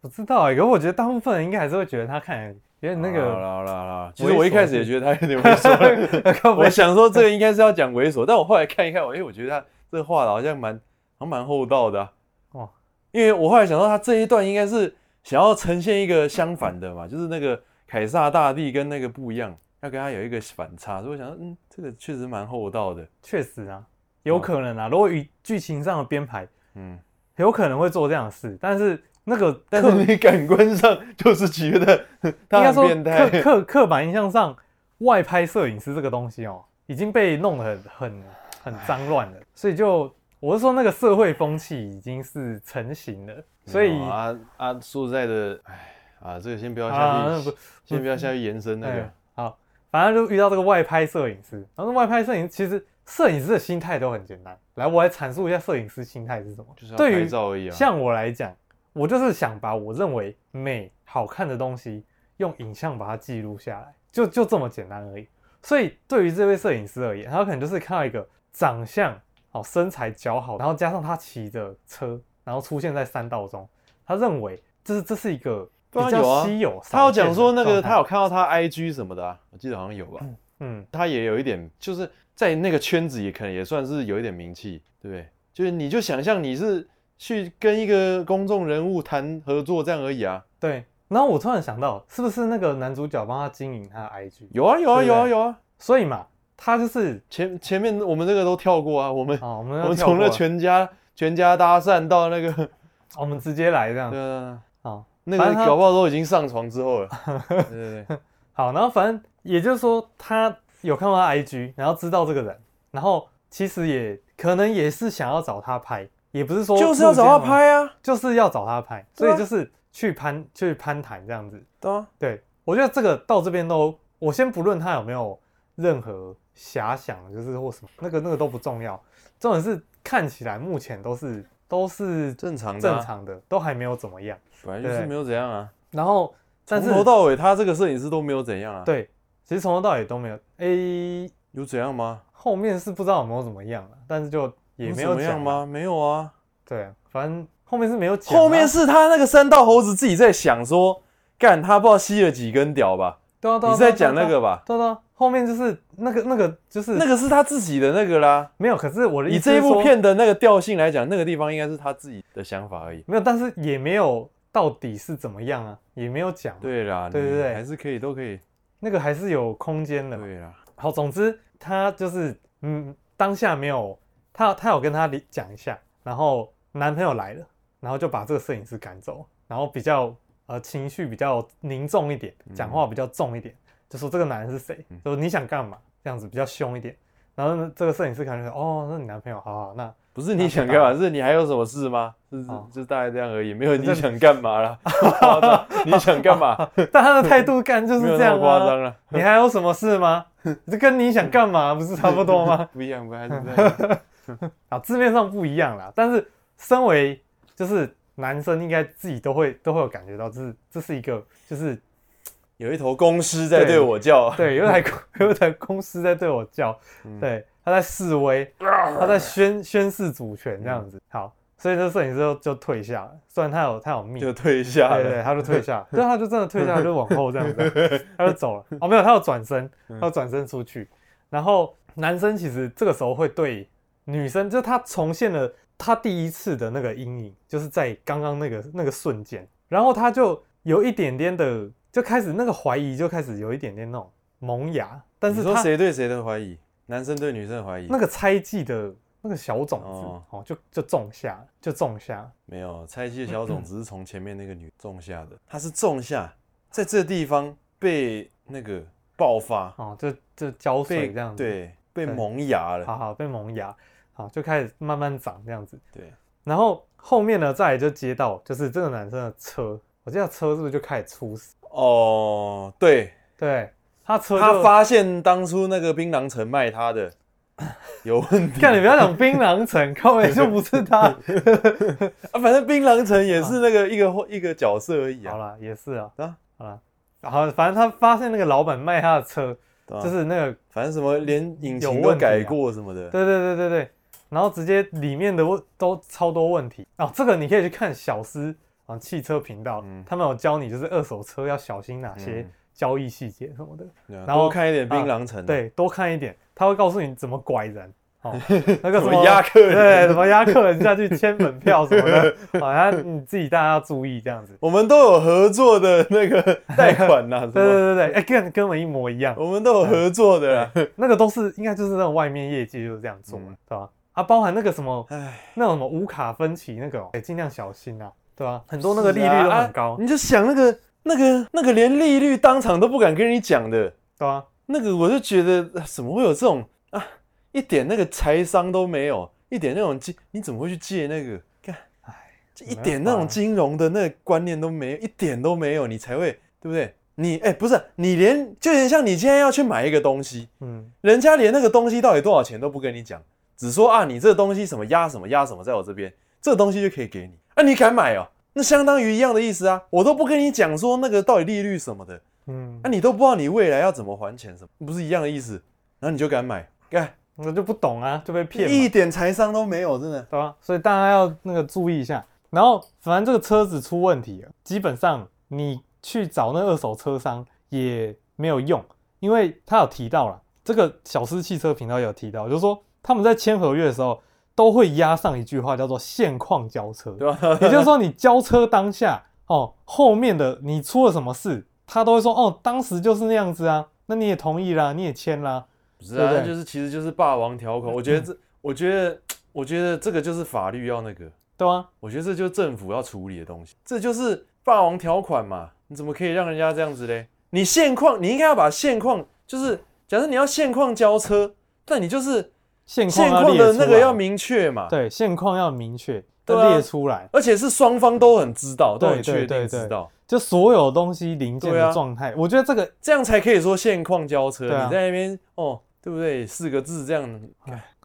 E: 不知道哎、可是我觉得大部分人应该还是会觉得他看起来有点那
B: 好
E: 个，
B: 啦好啦好啦，其实我一开始也觉得他有点猥
E: 琐。
B: 我想说这个应该是要讲猥琐，但我后来看一看，我哎，我觉得他这个画的好像蛮好像蛮厚道的、啊。
E: 哦，
B: 因为我后来想到他这一段应该是想要呈现一个相反的嘛，就是那个凯撒大帝跟那个不一样，要跟他有一个反差，所以我想说，嗯，这个确实蛮厚道的。
E: 确实啊，有可能啊。如果以剧情上的编排，
B: 嗯，
E: 有可能会做这样的事，但是那个
B: 但是你感官上就是觉得
E: 应
B: 他
E: 该说
B: 很变态。
E: 刻刻刻板印象上，外拍摄影师这个东西哦，已经被弄得很很很脏乱了，所以就我是说那个社会风气已经是成型了，所以
B: 啊啊，说实在的，哎啊，这个先不要下去，
E: 不
B: 先不要下去延伸那个
E: 哎。好，反正就遇到这个外拍摄影师，然后外拍摄影其实摄影师的心态都很简单，来，我来阐述一下摄影师心态是什么。
B: 就是要
E: 对于
B: 拍照而已啊。
E: 像我来讲，我就是想把我认为美好看的东西用影像把它记录下来，就就这么简单而已。所以对于这位摄影师而言，他可能就是看到一个长相好、身材姣好，然后加上他骑着车，然后出现在山道中，他认为这是这是一个比
B: 较
E: 稀有。
B: 他有讲说那
E: 个
B: 他有看到他 IG 什么的啊，我记得好像有吧。
E: 嗯，
B: 他也有一点，就是在那个圈子也可能也算是有一点名气，对不对？就是你就想象你是去跟一个公众人物谈合作这样而已啊。
E: 对。然后我突然想到，是不是那个男主角帮他经营他的 IG？
B: 有啊有啊有啊有啊，
E: 所以嘛，他就是
B: 前前面我们这个都跳过啊，我们、
E: 啊，我们
B: 我们从那全家全家搭讪到那个，
E: 我们直接来这样
B: 对啊，
E: 好。
B: 那个搞不好都已经上床之后了。对对对，
E: 好，然后反正也就是说，他有看到他 IG，然后知道这个人，然后其实也可能也是想要找他拍，也不是说
B: 就是要找他，拍啊，
E: 就是要找他拍，
B: 啊
E: 所以就是去攀去攀谈这样子。
B: 对啊，
E: 对我觉得这个到这边都，我先不论他有没有任何遐想，就是或什么，那个那个都不重要，重点是看起来目前都是都是
B: 正常的啊
E: 正常的，都还没有怎么样。
B: 本来就是没有怎样啊，
E: 然后但是
B: 从头到尾他这个摄影师都没有怎样啊。，
E: 对，其实从头到尾都没有。诶，
B: 有怎样吗？
E: 后面是不知道有没有怎么样了，但是就也没有
B: 怎么样
E: 讲
B: 吗？？没有啊。
E: 对，反正后面是没有讲啊。
B: 后面是他那个三道猴子自己在想说，干他不知道吸了几根屌吧？
E: 对啊，对啊
B: 你是在讲那个？吧？
E: 对啊对啊，后面就是那个那个就是
B: 那个是他自己的那个啦。
E: 没有，可是我的意
B: 以这一部片的那个调性来讲，那个地方应该是他自己的想法而已。
E: 没有，但是也没有到底是怎么样啊，也没有讲。
B: 对啦，
E: 对对对
B: 还是可以，都可以。
E: 那个还是有空间的。
B: 对啦，
E: 好，总之他就是嗯，当下没有他，他有跟他讲一下，然后男朋友来了，然后就把这个摄影师赶走，然后比较呃情绪比较凝重一点，讲话比较重一点，就说这个男人是谁，就说你想干嘛，这样子比较凶一点。然后呢，这个摄影师可能说哦，那你男朋友，好好，那
B: 不是你想干嘛，是你还有什么事吗？是
E: 哦
B: 就大概这样而已，没有你想干嘛啦。夸张你想干嘛？
E: 但他的态度干就是
B: 这样夸张
E: 啊。
B: 了。
E: 你还有什么事吗？这跟你想干嘛不是差不多吗？
B: 不一样，不还是这样。
E: 啊，字面上不一样啦，但是身为就是男生，应该自己都会都会有感觉到，这是这是一个就是
B: 有一头公狮在对我叫。
E: 对，有一台 有一台公狮在对我叫，
B: 嗯
E: 对，他在示威，他在宣宣示主权这样子。好，所以这摄影师就就退下了，虽然他有他有命，
B: 就退下了。
E: 对对，他就退下，对，他就真的退下，就往后这样子，他就走了。哦，没有，他要转身，他要转身出去。然后男生其实这个时候会对女生，就她重现了她第一次的那个阴影，就是在刚刚那个那个瞬间，然后她就有一点点的，就开始那个怀疑，就开始有一点点那种萌芽。但
B: 你
E: 说
B: 谁对谁的怀疑？男生对女生的怀疑？
E: 那个猜忌的那个小种子，
B: 哦
E: 哦，就就种下，就种下。
B: 没有，猜忌的小种子是从前面那个女种下的，她是种下，在这地方被那个爆发，
E: 哦，就就浇水这样子，
B: 对，被萌芽了。
E: 好好被萌芽，好就开始慢慢涨这样子。
B: 对，
E: 然后后面呢，再来就接到就是这个男生的车，我记得车是不是就开始出事？
B: 哦，对，
E: 对，他车
B: 他发现当初那个槟榔城卖他的有问题。
E: 看你不要讲槟榔城，靠北就不是他。
B: 啊，反正槟榔城也是那个一个一个角色而已啊。
E: 好了，也是啊，
B: 啊，
E: 好了，好，反正他发现那个老板卖他的
B: 车，
E: 就是那个
B: 反正什么连引擎都改过什么的，
E: 对对对对对，然后直接里面的问都超多问题哦。这个你可以去看小司啊汽车频道，
B: 嗯
E: 他们有教你就是二手车要小心哪些
B: 嗯
E: 交易细节什么的。
B: 对啊
E: 然后
B: 多看一点槟榔城，，
E: 对，多看一点，他会告诉你怎么拐人，哦，那个什
B: 怎么压客人
E: 对，怎么压客人下去签门票什么的，好像你自己大家要注意这样子。
B: 我们都有合作的那个贷款 呐，对？
E: 对对对，哎，跟跟我们一模一样，
B: 我们都有合作的啦，
E: 那个都是应该就是那种外面业界就是这样做的，
B: 嗯
E: 对吧？啊，包含那个什么
B: 唉，
E: 那种什么无卡分期那个、哦，哎，尽量小心啊，对吧？很多那个利率都很高，
B: 啊你就想那个那个那个连利率当场都不敢跟你讲的，
E: 对吧？
B: 那个我就觉得呃怎么会有这种啊，一点那个财商都没有，一点那种金，你怎么会去借那个？看，
E: 哎，
B: 就一点那种金融的那个观念都没有，一点都没有，你才会对不对？你哎、不是你连就有点像你今天要去买一个东西，
E: 嗯，
B: 人家连那个东西到底多少钱都不跟你讲，只说啊你这个东西什么压什么压什么在我这边，这个东西就可以给你，啊你敢买哦？那相当于一样的意思啊，我都不跟你讲说那个到底利率什么的。
E: 嗯
B: 那、，你都不知道你未来要怎么还钱，什么不是一样的意思？然后你就敢买，干
E: 我就不懂啊，就被骗，
B: 一点财商都没有，真的。
E: 对吧？所以大家要那个注意一下。然后，反正这个车子出问题了，基本上你去找那二手车商也没有用，因为他有提到了，这个小司汽车频道也有提到，就是说他们在签合约的时候都会压上一句话，叫做现况交
B: 车？
E: 也就是说你交车当下哦，后面的你出了什么事，他都会说哦，当时就是那样子啊，那你也同意啦，你也签啦，
B: 不是啊，
E: 对不对
B: 就是其实就是霸王条款。我觉得这，我觉得，我觉得这个就是法律要那个，
E: 对吧？
B: 我觉得这就是政府要处理的东西，这就是霸王条款嘛。你怎么可以让人家这样子嘞？你现况，你应该要把现况，就是假设你要现况交车，但你就是
E: 现况
B: 的那个要明确嘛。
E: 对，现况要明确，
B: 对啊
E: 列出来。
B: 而且是双方都很知道，都很
E: 确
B: 定知道，
E: 就所有东西零件的状态，我觉得这个
B: 这样才可以说现况交车。
E: 对啊
B: 你在那边哦，对不对？四个字这样，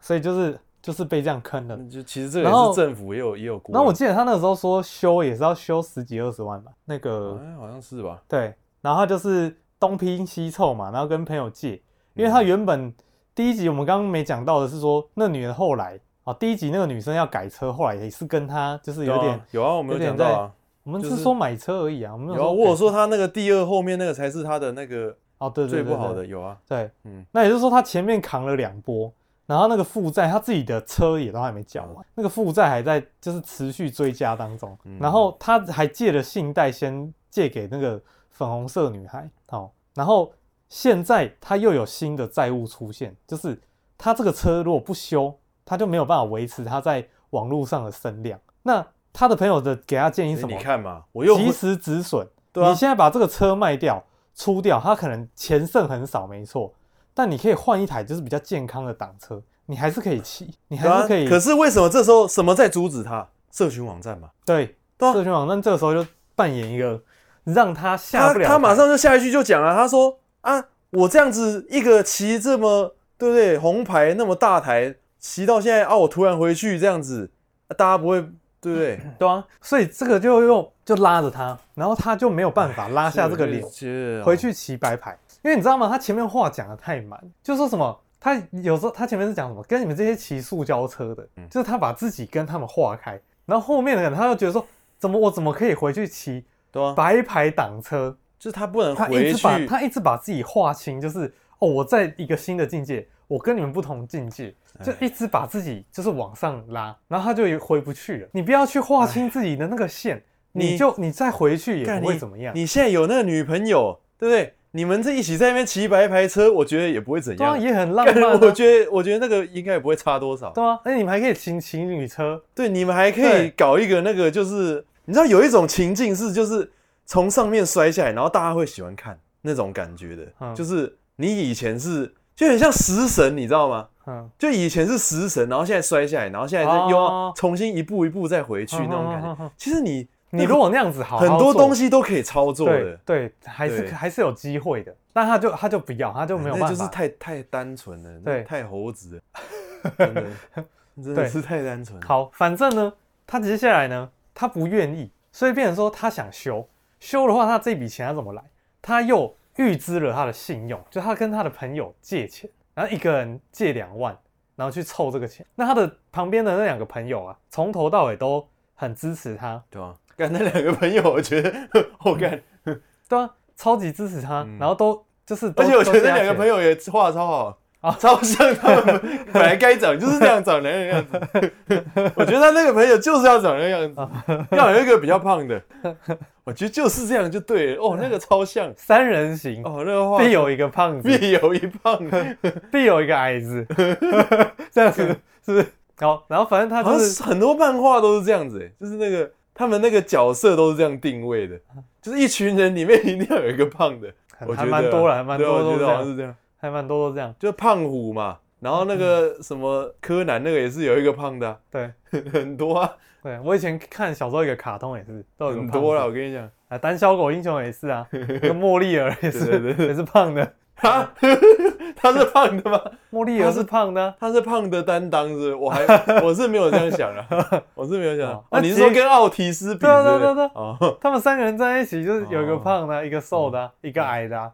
E: 所以就是就是被这样坑了。
B: 就其实
E: 这个
B: 也是政府也有也有过。
E: 然后我记得他那个时候说修也是要修十几二十万吧，那个
B: 哎，好像是吧？
E: 对，然后他就是东拼西凑嘛，然后跟朋友借，因为他原本第一集我们刚刚没讲到的是说，那女人后来啊，第一集那个女生要改车，后来也是跟他就是有点，
B: 有啊，我们有
E: 有点
B: 讲到啊，
E: 我们
B: 就是是
E: 说买车而已啊，我们
B: 有我有说她那个第二后面那个才是她的那个
E: 哦，对对对
B: 最不好的，有啊，
E: 对，
B: 嗯。
E: 那也就是说她前面扛了两波，然后那个负债他自己的车也都还没缴完，那个负债还在就是持续追加当中，
B: 嗯。
E: 然后他还借了信贷先借给那个粉红色女孩，哦，然后现在他又有新的债务出现，就是他这个车如果不修，他就没有办法维持他在网络上的声量。那他的朋友的给他建议什
B: 么你？看嘛，我又
E: 及时止损。
B: 对啊
E: 你现在把这个车卖掉、出掉，他可能钱剩很少，没错，但你可以换一台就是比较健康的档车，你还是可以骑，你还是可以。
B: 可是为什么这时候什么在阻止他？社群网站嘛，对，
E: 社群网站这个时候就扮演一个让他下
B: 他
E: 不了台。
B: 他马上就下一句就讲了，他说啊，我这样子一个骑这么对不对红牌那么大台骑到现在啊，我突然回去这样子，啊大家不会对不对？
E: 对啊，所以这个就用就拉着他，然后他就没有办法拉下这个
B: 脸，
E: 回去骑白牌。因为你知道吗？他前面话讲的太满，就说什么他有时候他前面是讲什么，跟你们这些骑塑胶车的，
B: 嗯
E: 就是他把自己跟他们划开，然后后面的人他又觉得说，怎么我怎么可以回去骑
B: 对啊，
E: 白牌挡车？
B: 就是他不能
E: 他一
B: 回
E: 直把
B: 去，
E: 他一直把自己划清，就是哦，我在一个新的境界，我跟你们不同境界，就一直把自己就是往上拉，然后他就也回不去了。你不要去划清自己的那个线，你
B: 你
E: 就你再回去也
B: 干
E: 不会怎么样。
B: 你现在有那个女朋友，对不对？你们这一起在那边骑白牌车，我觉得也不会怎
E: 对啊，
B: 样。
E: 也很浪漫、啊。
B: 我觉得，我觉得那个应该也不会差多少。
E: 对啊，而且你们还可以骑情侣车，
B: 对，你们还可以
E: 对
B: 搞一个那个，就是你知道有一种情境是，就是从上面摔下来，然后大家会喜欢看那种感觉的，
E: 嗯。
B: 就是你以前是就很像食神，你知道吗？
E: 嗯，
B: 就以前是食神，然后现在摔下来，然后现在又要
E: 哦
B: 重新一步一步再回去那种感觉。其实你
E: 你如果那样子好好
B: 很多
E: 做
B: 东西都可以操作的，
E: 对，还是
B: 对。
E: 还是有机会的，但他就他就不要，他就没有办法，
B: 那就是太太单纯了，
E: 对。
B: 太猴子了，真的。真的是太单纯。
E: 好，反正呢，他接下来呢，他不愿意，所以变成说他想修，修的话，他这笔钱他怎么来？他又预支了他的信用，就他跟他的朋友借钱，然后一个人借两万，然后去凑这个钱。那他的旁边的那两个朋友啊，从头到尾都很支持他，
B: 对啊，跟那两个朋友，我觉得我干，
E: 对啊，超级支持他，然后都就是，
B: 而且我觉得那两个朋友也画得超好。啊，超像他们本来该长 就是这样长的那个样子。我觉得他那个朋友就是要长那个样子，要有一个比较胖的。我觉得就是这样就对了。哦，那个超像
E: 三人行
B: 哦，那个画
E: 必有一个胖子，
B: 必有一胖，
E: 必有一个矮子，这样子是不是？好，然后反正他就是
B: 很多漫画都是这样子，哎，就是那个他们那个角色都是这样定位的，就是一群人里面一定要有一个胖的。我觉得
E: 还蛮多了，还蛮多
B: 都是这样。
E: 还蛮多都这样，
B: 就胖虎嘛，然后那个什么柯南那个也是有一个胖的、啊，
E: 对，
B: 很多啊。
E: 对，我以前看小时候一个卡通也是，都有
B: 很多了。我跟你讲，
E: 啊，胆小狗英雄也是啊，那个莫莉尔也是，也是胖的。
B: 他 他是胖的吗？
E: 莫莉尔是胖的，
B: 他是胖的担当是？我还 我是没有这样想啊，我是没有想。啊，你是说跟奥提斯比？对
E: 对对对，哦，他们三个人在一起就是有一个胖的，一个瘦的，一个矮的，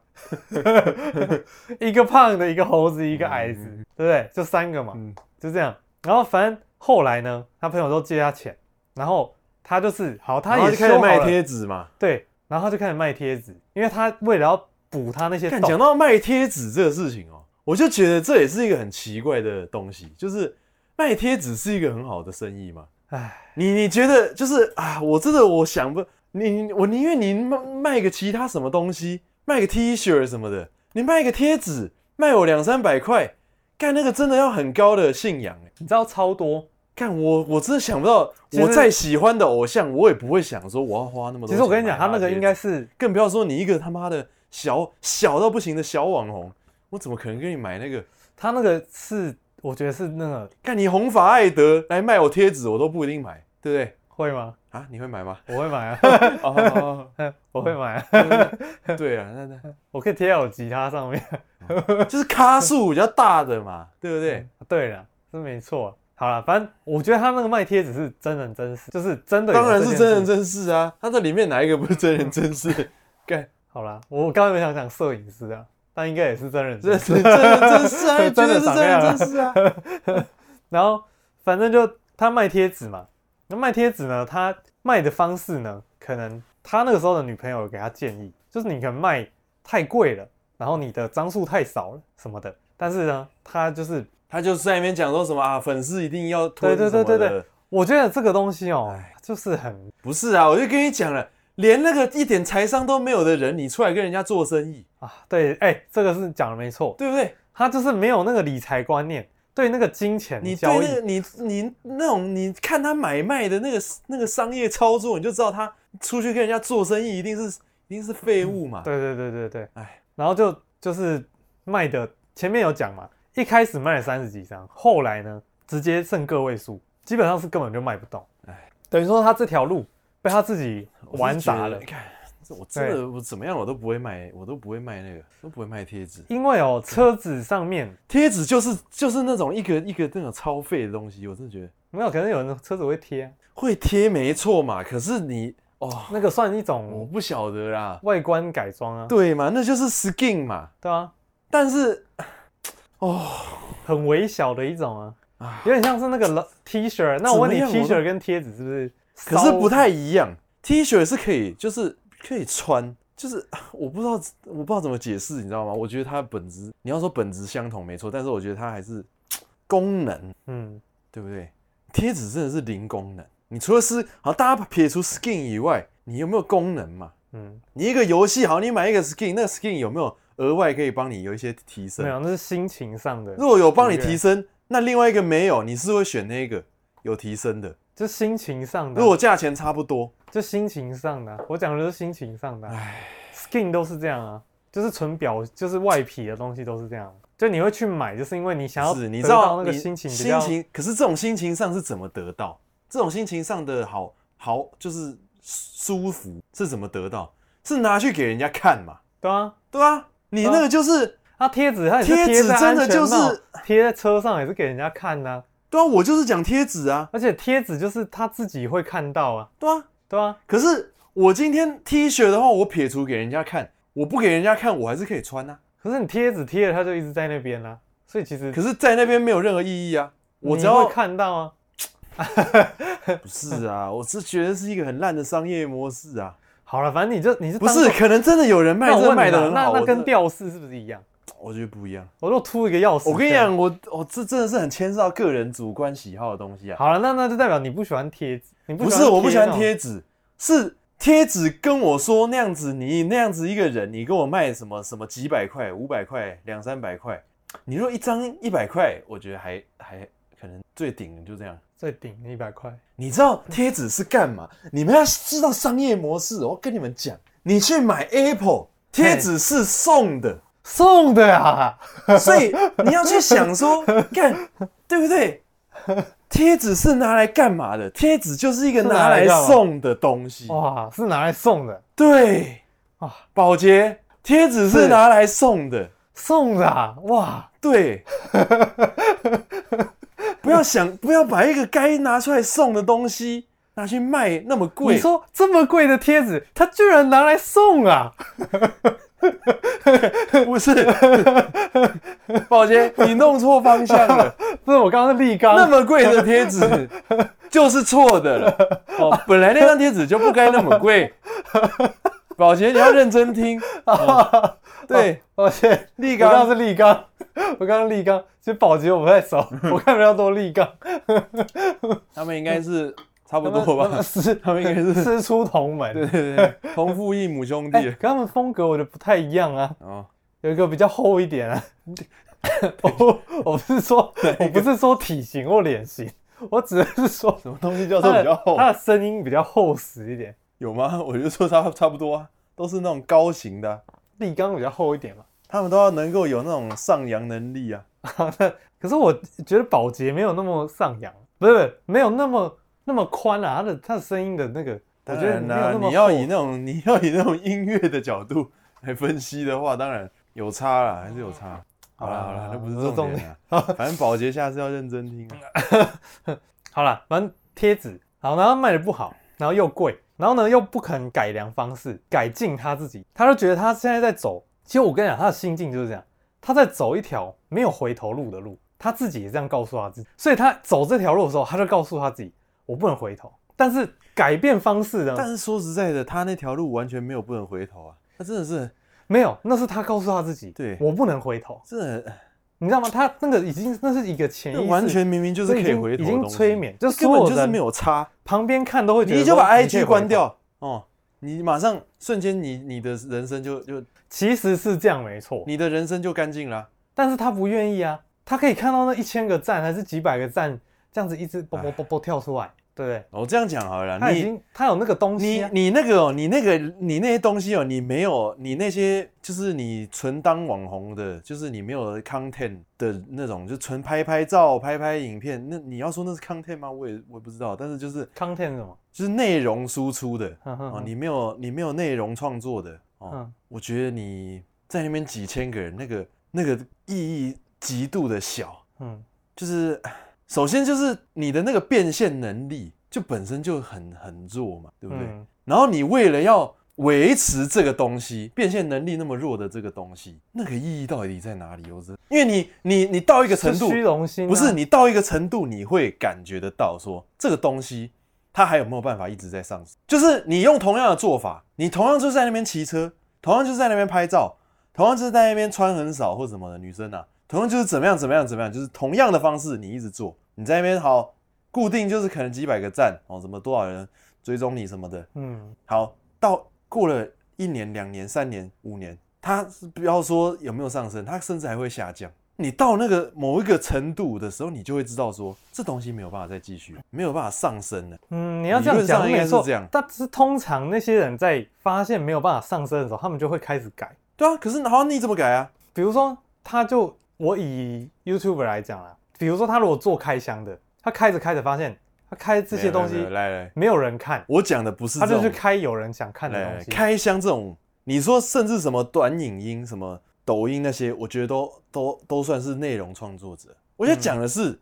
E: 一个胖的，一个猴子，一个矮子，对不对？就三个嘛，就这样。然后反正后来呢，他朋友都借他钱，然后他就是好，他也开始
B: 卖贴纸嘛，
E: 对，然后他就开始卖贴纸，因为他为了要。补他那些。
B: 讲到卖贴纸这个事情哦，我就觉得这也是一个很奇怪的东西，就是卖贴纸是一个很好的生意嘛。哎，你你觉得就是啊，我真的我想不，你我宁愿你卖卖个其他什么东西，卖个 T 恤什么的，你卖个贴纸卖我两三百块，干那个真的要很高的信仰哎，
E: 你知道超多。
B: 干我我真的想不到，我再喜欢的偶像，我也不会想说我要花那么多。
E: 其实我跟你讲，他那个应该是，
B: 更不要说你一个他妈的。小小到不行的小网红，我怎么可能给你买那个？
E: 他那个是，我觉得是那个，
B: 看你红发艾德来卖我贴纸，我都不一定买，对不对？
E: 会吗？
B: 啊，你会买吗？
E: 我会买啊，我会买啊。
B: 对啊，那那
E: 我可以贴在我吉他上面，
B: 就是咖数比较大的嘛，对不对？
E: 对了，是没错。好了，反正我觉得他那个卖贴纸是真人真事，就是真的，
B: 当然是真人真事啊。他这里面哪一个不是真人真事？干。
E: 好啦，我刚才没想讲摄影师啊，但应该也是真人真事，
B: 真人真事啊，真的是真人真事啊。
E: 然后反正就他卖贴纸嘛，那卖贴纸呢，他卖的方式呢，可能他那个时候的女朋友有给他建议，就是你可能卖太贵了，然后你的张数太少了什么的。但是呢，他就是
B: 他就是在里面讲说什么啊，粉丝一定要推
E: 对对对对对。我觉得这个东西哦，就是很
B: 不是啊，我就跟你讲了。连那个一点财商都没有的人，你出来跟人家做生意
E: 啊？对，哎、欸，这个是讲的没错，
B: 对不对？
E: 他就是没有那个理财观念，对那个金钱
B: 你对那个你你那种，你看他买卖的那个那个商业操作，你就知道他出去跟人家做生意一定是一定是废物嘛。
E: 对对对对对，哎，然后就就是卖的前面有讲嘛，一开始卖了三十几张，后来呢直接剩个位数，基本上是根本就卖不动。哎，等于说他这条路。被他自己玩砸了。你看，我真的我怎么样我都不会卖，我都不会卖那个，都不会卖贴纸。
B: 因
E: 为哦，车子上面
B: 贴纸就是就是那种一个一个那种超废的东西，我真的觉得
E: 没有。可能有人车子会贴，
B: 会贴没错嘛。可是你哦，
E: 那个算一种
B: 我不晓得啦，
E: 外观改装啊，
B: 对嘛？那就是 skin 嘛，
E: 对啊。
B: 但是哦，
E: 很微小的一种啊，有点像是那个 T 恤。那我问你，T 恤跟贴纸是不是？
B: 可是不太一样，T 恤是可以，就是可以穿，就是 我不知道，我不知道怎么解释，你知道吗？我觉得它本质，你要说本质相同没错，但是我觉得它还是功能，嗯，对不对？贴纸真的是零功能，你除了是好，大家撇除 skin 以外，你有没有功能嘛？嗯，你一个游戏好，你买一个 skin，那个 skin 有没有额外可以帮你有一些提升？
E: 没有，那是心情上的。
B: 如果有帮你提升，那另外一个没有，你是会选那个有提升的。
E: 就心情上的，
B: 如果价钱差不多，
E: 就心情上的。我讲的是心情上的。唉，skin 都是这样啊，就是纯表，就是外皮的东西都是这样。就你会去买，就是因为你想要知道那个心情。
B: 心情，可是这种心情上是怎么得到？这种心情上的好好就是舒服是怎么得到？是拿去给人家看嘛？
E: 对啊，
B: 对啊。你那个就是，
E: 它贴纸，它贴纸真的就是贴在车上，也是给人家看的。
B: 对啊，我就是讲贴纸啊，
E: 而且贴纸就是他自己会看到啊。
B: 对啊，
E: 对啊。
B: 可是我今天 T 恤的话，我撇除给人家看，我不给人家看，我还是可以穿啊。
E: 可是你贴纸贴了，它就一直在那边啊，所以其实
B: 可是，在那边没有任何意义啊。我只
E: 你会
B: 要
E: 看到啊。
B: 不是啊，我是觉得是一个很烂的商业模式啊。
E: 好了，反正你就你是
B: 不是，可能真的有人卖这卖的很好。
E: 那那跟
B: 我
E: 吊饰是不是一样？
B: 我觉得不一样。
E: 我都秃一个要死。
B: 我跟你讲，我我这真的是很牵涉到个人主观喜好的东西啊。
E: 好了，那那就代表你不喜欢贴纸，你不
B: 不是我不喜欢贴纸，是贴纸跟我说那样子，你那样子一个人，你跟我卖什么什么几百块、五百块、两三百块，你说一张一百块，我觉得还还可能最顶就这样。
E: 最顶一百块，
B: 你知道贴纸是干嘛？你们要知道商业模式。我跟你们讲，你去买 Apple 贴纸是送的，
E: 送的啊，
B: 所以你要去想说，干对不对？贴纸是拿来干嘛的？贴纸就是一个拿来送的东西。
E: 哇，是拿来送的。
B: 对啊，保洁，贴纸是拿来送的，
E: 送的啊，哇，
B: 对。不要想，不要把一个该拿出来送的东西拿去卖那么贵。
E: 你说这么贵的贴纸，他居然拿来送啊？
B: 不是，宝杰，你弄错方向了。
E: 不是，我刚刚是立刚。
B: 那么贵的贴纸就是错的了。哦，本来那张贴纸就不该那么贵。宝杰，你要认真听。哦、对，
E: 宝杰，立刚，刚是立刚。我刚刚立刚，其实宝杰我不太熟，我看比较多立刚。
B: 他们应该是差不多吧？是，他们应该是
E: 师出同门，
B: 对对对，同父异母兄弟。
E: 跟他们风格我觉得不太一样啊。哦，有一个比较厚一点啊。我我不是说，我不是说体型或脸型，我只是说
B: 什么东西叫做比较厚？
E: 他的声音比较厚实一点。
B: 有吗？我就说差差不多啊，都是那种高型的。
E: 立刚比较厚一点嘛。
B: 他们都要能够有那种上扬能力啊！
E: 可是我觉得保洁没有那么上扬，不是，不是没有那么那么宽啊。他的他的声音的那个，我觉得。
B: 你要以那种 你要以那种音乐的角度来分析的话，当然有差啦，还是有差。好了好了，那不是重点啊。反正保洁下次要认真听啊。
E: 好了，反正贴纸好，然后卖的不好，然后又贵，然后呢又不肯改良方式，改进他自己，他就觉得他现在在走。其实我跟你讲，他的心境就是这样，他在走一条没有回头路的路，他自己也这样告诉他自己，所以他走这条路的时候，他就告诉他自己，我不能回头。但是改变方式呢？
B: 但是说实在的，他那条路完全没有不能回头啊，他真的是
E: 没有，那是他告诉他自己，
B: 对，
E: 我不能回头。
B: 这
E: 你知道吗？他那个已经那是一个潜意识，
B: 完全明明就是可以回头，
E: 已经催眠，就
B: 根本就是没有差。
E: 旁边看都会觉得，
B: 你就把 IG 关掉哦，你马上瞬间你你的人生就就。
E: 其实是这样没错，
B: 你的人生就干净了。
E: 但是他不愿意啊，他可以看到那一千个赞还是几百个赞，这样子一直啵啵啵啵跳出来，对不对？
B: 我这样讲好了，
E: 他已经他有那个东西，
B: 你你那个哦，你那个你那些东西哦，你没有，你那些就是你纯当网红的，就是你没有 content 的那种，就纯拍拍照、拍拍影片，那你要说那是 content 吗？我也我也不知道，但是就是
E: content 是什么？
B: 就是内容输出的哦，你没有你没有内容创作的。哦，嗯、我觉得你在那边几千个人，那个那个意义极度的小，嗯，就是首先就是你的那个变现能力就本身就很很弱嘛，对不对？嗯、然后你为了要维持这个东西，变现能力那么弱的这个东西，那个意义到底在哪里？我知道，因为你你你到一个程度，虚荣心、啊、不是你到一个程度，你会感觉得到说这个东西。它还有没有办法一直在上升？就是你用同样的做法，你同样就是在那边骑车，同样就是在那边拍照，同样就是在那边穿很少或什么的女生啊，同样就是怎么样怎么样怎么样，就是同样的方式你一直做，你在那边好固定就是可能几百个赞哦，什么多少人追踪你什么的，嗯，好，到过了一年、两年、三年、五年，他不要说有没有上升，他甚至还会下降。你到那个某一个程度的时候，你就会知道说，这东西没有办法再继续，没有办法上升了。
E: 嗯，你要这样讲应该是这样。但是通常那些人在发现没有办法上升的时候，他们就会开始改。
B: 对啊，可是好，你怎么改啊？
E: 比如说，他就我以 YouTuber 来讲啦，比如说他如果做开箱的，他开着开着发现他开这些东西来来没有人看。
B: 我讲的不是，
E: 他就是开有人想看的东西。
B: 开箱这种，你说甚至什么短影音什么。抖音那些，我觉得都都都算是内容创作者。我想讲的是，嗯、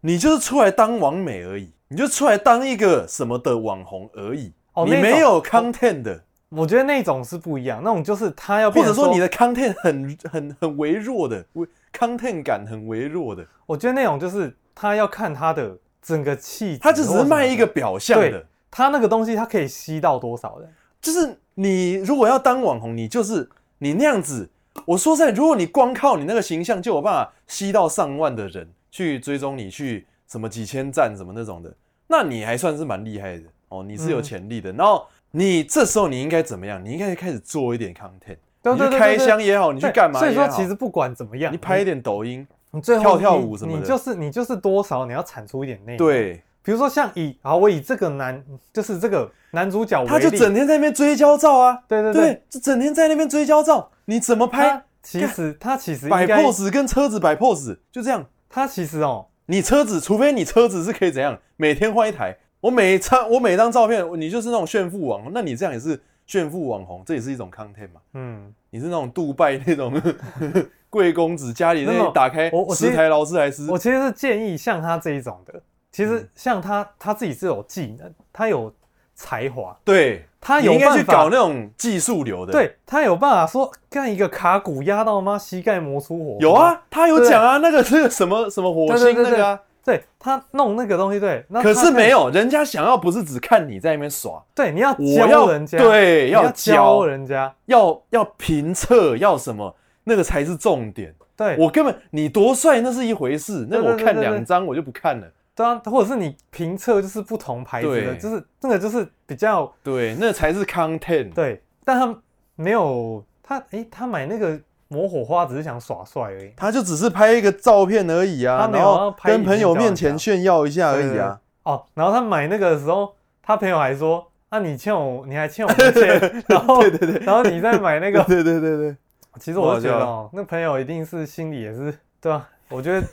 B: 你就是出来当网美而已，你就出来当一个什么的网红而已。哦、你没有 content 的，
E: 我觉得那种是不一样，那种就是他要
B: 或者说你的 content 很很很微弱的，微 content 感很微弱的，
E: 我觉得那种就是他要看他的整个气质，
B: 他只是卖一个表象的。
E: 他那个东西，他可以吸到多少人？
B: 就是你如果要当网红，你就是你那样子。我说实在，如果你光靠你那个形象就有办法吸到上万的人去追踪你，去什么几千赞什么那种的，那你还算是蛮厉害的哦，你是有潜力的。嗯、然后你这时候你应该怎么样？你应该开始做一点 content，
E: 对对对对对，
B: 你去开箱也好，你去干嘛。
E: 所以说，其实不管怎么样，
B: 你拍一点抖音，
E: 你最后
B: 跳跳舞什么的，
E: 你就是你就是多少你要产出一点内容。
B: 对。
E: 比如说像以啊，我以这个男就是这个男主角为例，
B: 他就整天在那边追焦照啊，
E: 对对对，
B: 对，就整天在那边追焦照，你怎么拍？
E: 其实他其实
B: 摆 pose 跟车子摆 pose 就这样。
E: 他其实哦，
B: 你车子，除非你车子是可以怎样，每天换一台。我每张我每张照片，你就是那种炫富王，那你这样也是炫富网红，这也是一种 content 嘛。嗯，你是那种杜拜那种 贵公子，家里那打开十台劳斯莱斯。
E: 我其实是建议像他这一种的。其实像他，他自己是有技能，他有才华，
B: 对，
E: 他有办法
B: 应该去搞那种技术流的，
E: 对，他有办法说干一个卡骨压到妈膝盖磨出火，
B: 有啊，他有讲啊，那个是什么什么火星那个啊，
E: 对他弄那个东西，对，
B: 可是没有，人家想要不是只看你在那边耍，
E: 对，你要教人家，
B: 对，要教
E: 人家，
B: 要要评测，要什么，那个才是重点。
E: 对，
B: 我根本你多帅那是一回事，那我看两张我就不看了。
E: 对啊，或者是你评测就是不同牌子的，就是那个就是比较
B: 对，那才是 content。
E: 对，但他没有他，诶、欸，他买那个磨火花只是想耍帅而已，
B: 他就只是拍一个照片而已啊，
E: 他没有拍
B: 跟朋友面前炫耀一下而已啊。
E: 哦，然后他买那个的时候，他朋友还说：“啊，你欠我，你还欠我钱。”然后对对对，然后你再买那个，
B: 对对对对。
E: 其实我觉得哦，那朋友一定是心里也是对吧？我觉得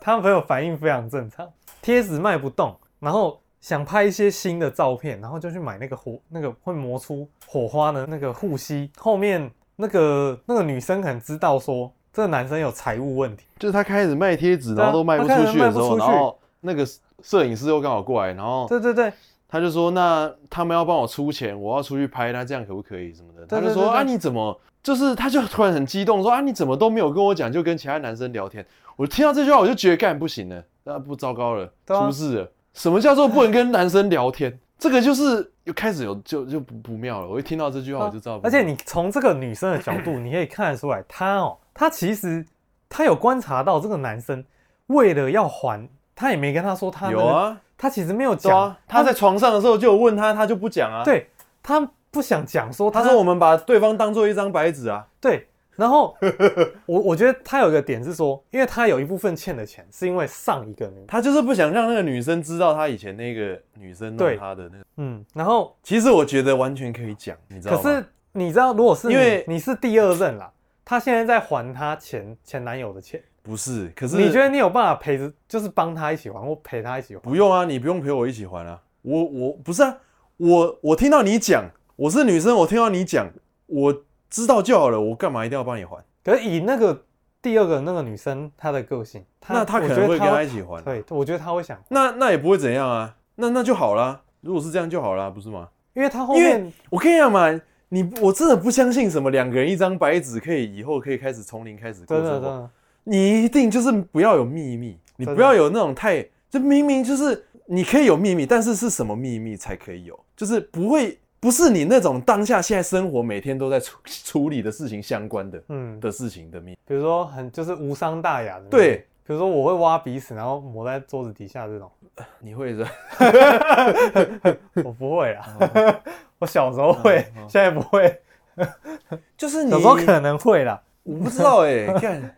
E: 他们朋友反应非常正常。贴纸卖不动，然后想拍一些新的照片，然后就去买那个火，那个会磨出火花的那个护膝。后面那个那个女生可能知道说这个男生有财务问题，
B: 就是他开始卖贴纸，然后都卖不出去的时候，然后那个摄影师又刚好过来，然后
E: 对对对，
B: 他就说那他们要帮我出钱，我要出去拍，那这样可不可以什么的？他就说啊你怎么就是他就突然很激动说啊你怎么都没有跟我讲，就跟其他男生聊天。我听到这句话我就觉得干不行了。那不糟糕了，啊、出事了！什么叫做不能跟男生聊天？这个就是又开始有就就不不妙了。我一听到这句话我就知道。
E: 而且你从这个女生的角度，你可以看得出来，她哦，她其实她有观察到这个男生为了要还，她也没跟他说他、
B: 有啊，
E: 她其实没有讲、啊。
B: 他在床上的时候就有问他，他就不讲啊。
E: 对，他不想讲说他，
B: 他说我们把对方当做一张白纸啊。
E: 对。然后我我觉得他有一个点是说，因为他有一部分欠的钱是因为上一个女，
B: 他就是不想让那个女生知道他以前那个女生弄他的那个，
E: 嗯。然后
B: 其实我觉得完全可以讲，你知道吗？
E: 可是你知道，如果是因为你是第二任啦，他现在在还他前前男友的钱，
B: 不是？可是
E: 你觉得你有办法陪着，就是帮他一起还或陪他一起还？
B: 不用啊，你不用陪我一起还啊。我我不是啊，我我听到你讲，我是女生，我听到你讲，我。知道就好了，我干嘛一定要帮你还？
E: 可是以那个第二个那个女生她的个性，
B: 那她可能会跟他一起还。
E: 对，我觉得她会想。
B: 那那也不会怎样啊，那那就好啦。如果是这样就好啦，不是吗？
E: 因为她后面，
B: 我跟你讲嘛，你我真的不相信什么两个人一张白纸可以以后可以开始从零开始过生活。真的，真的。你一定就是不要有秘密，你不要有那种太就明明就是你可以有秘密，但是是什么秘密才可以有？就是不会。不是你那种当下现在生活每天都在处处理的事情相关的，嗯，的事情的命，
E: 比如说很就是无伤大雅的，
B: 对，
E: 比如说我会挖鼻屎，然后抹在桌子底下这种，
B: 你会是？
E: 我不会啊，我小时候会，现在不会，
B: 就是你
E: 小时候可能会啦，
B: 我不知道哎，看。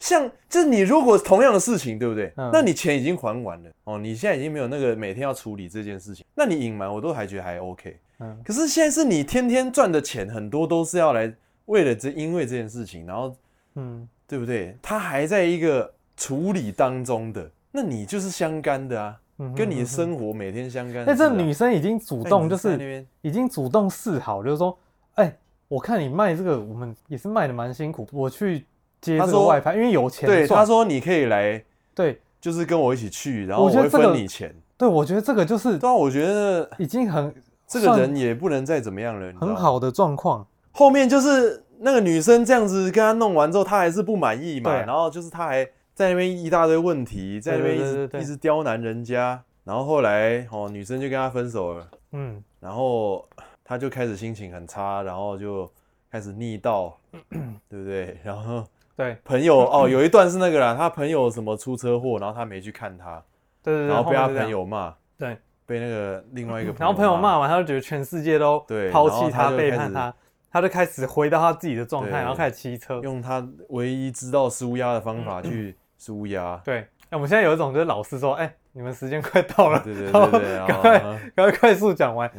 B: 像，就是你如果同样的事情，对不对？嗯、那你钱已经还完了哦，你现在已经没有那个每天要处理这件事情，那你隐瞒我都还觉得还 OK。嗯，可是现在是你天天赚的钱很多都是要来为了这因为这件事情，然后，嗯，对不对？他还在一个处理当中的，那你就是相干的啊，跟你的生活每天相干、啊。那这
E: 女生已经主动就是已经主动示好，就是说，哎、欸，我看你卖这个，我们也是卖的蛮辛苦，我去。接这个外拍，因为有钱。
B: 对，他说你可以来，
E: 对，
B: 就是跟我一起去，然后我会分你钱。
E: 对，我觉得这个就是，
B: 对啊，我觉得
E: 已经很
B: 这个人也不能再怎么样了，
E: 很好的状况。
B: 后面就是那个女生这样子跟他弄完之后，他还是不满意嘛，然后就是他还在那边一大堆问题，在那边一直一直刁难人家，然后后来哦，女生就跟他分手了，
E: 嗯，
B: 然后他就开始心情很差，然后就开始逆道，对不对？然后
E: 对。
B: 朋友 哦，有一段是那个啦，他朋友什么出车祸，然后他没去看他，
E: 对对对，
B: 然后被他朋友骂，
E: 对，
B: 被那个另外一个
E: 然后朋友骂。完，他就觉得全世界都对
B: 抛弃他
E: 背叛他，他就开始回到他自己的状
B: 态，
E: 然后开始骑车。
B: 用他唯一知道舒压的方法去舒压。
E: 对，哎，我们现在有一种就是老师说，哎，你们时间快到了，
B: 对对对
E: 赶快赶快快速讲完。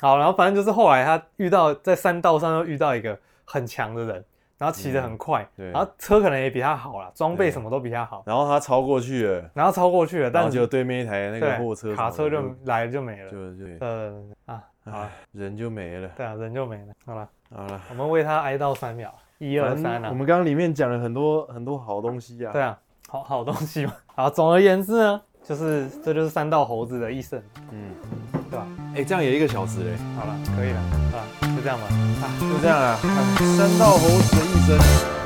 E: 好，然后反正就是后来他遇到在山道上又遇到一个很强的人，然后骑得很快，
B: 嗯对。
E: 然后车可能也比他好了，装备什么都比他好，
B: 然后他超过去了，
E: 然后超过去了，但是
B: 后就对面一台那个
E: 对
B: 货车
E: 卡车就来了就没了，
B: 就就
E: 呃啊，好了，
B: 人就没了。
E: 对啊，人就没了，好了，
B: 好了，
E: 我们为他哀悼三秒，一二三啊，
B: 我们刚刚里面讲了很多很多好东西啊。
E: 对啊，好 好东西嘛，好，总而言之呢，就是这就是三道猴子的一生，
B: 嗯，
E: 对吧？
B: 哎，这样也一个小时嘞，
E: 好了，可以了，啊，就这样吧，啊，
B: 就这样啊。三道猴子的一生。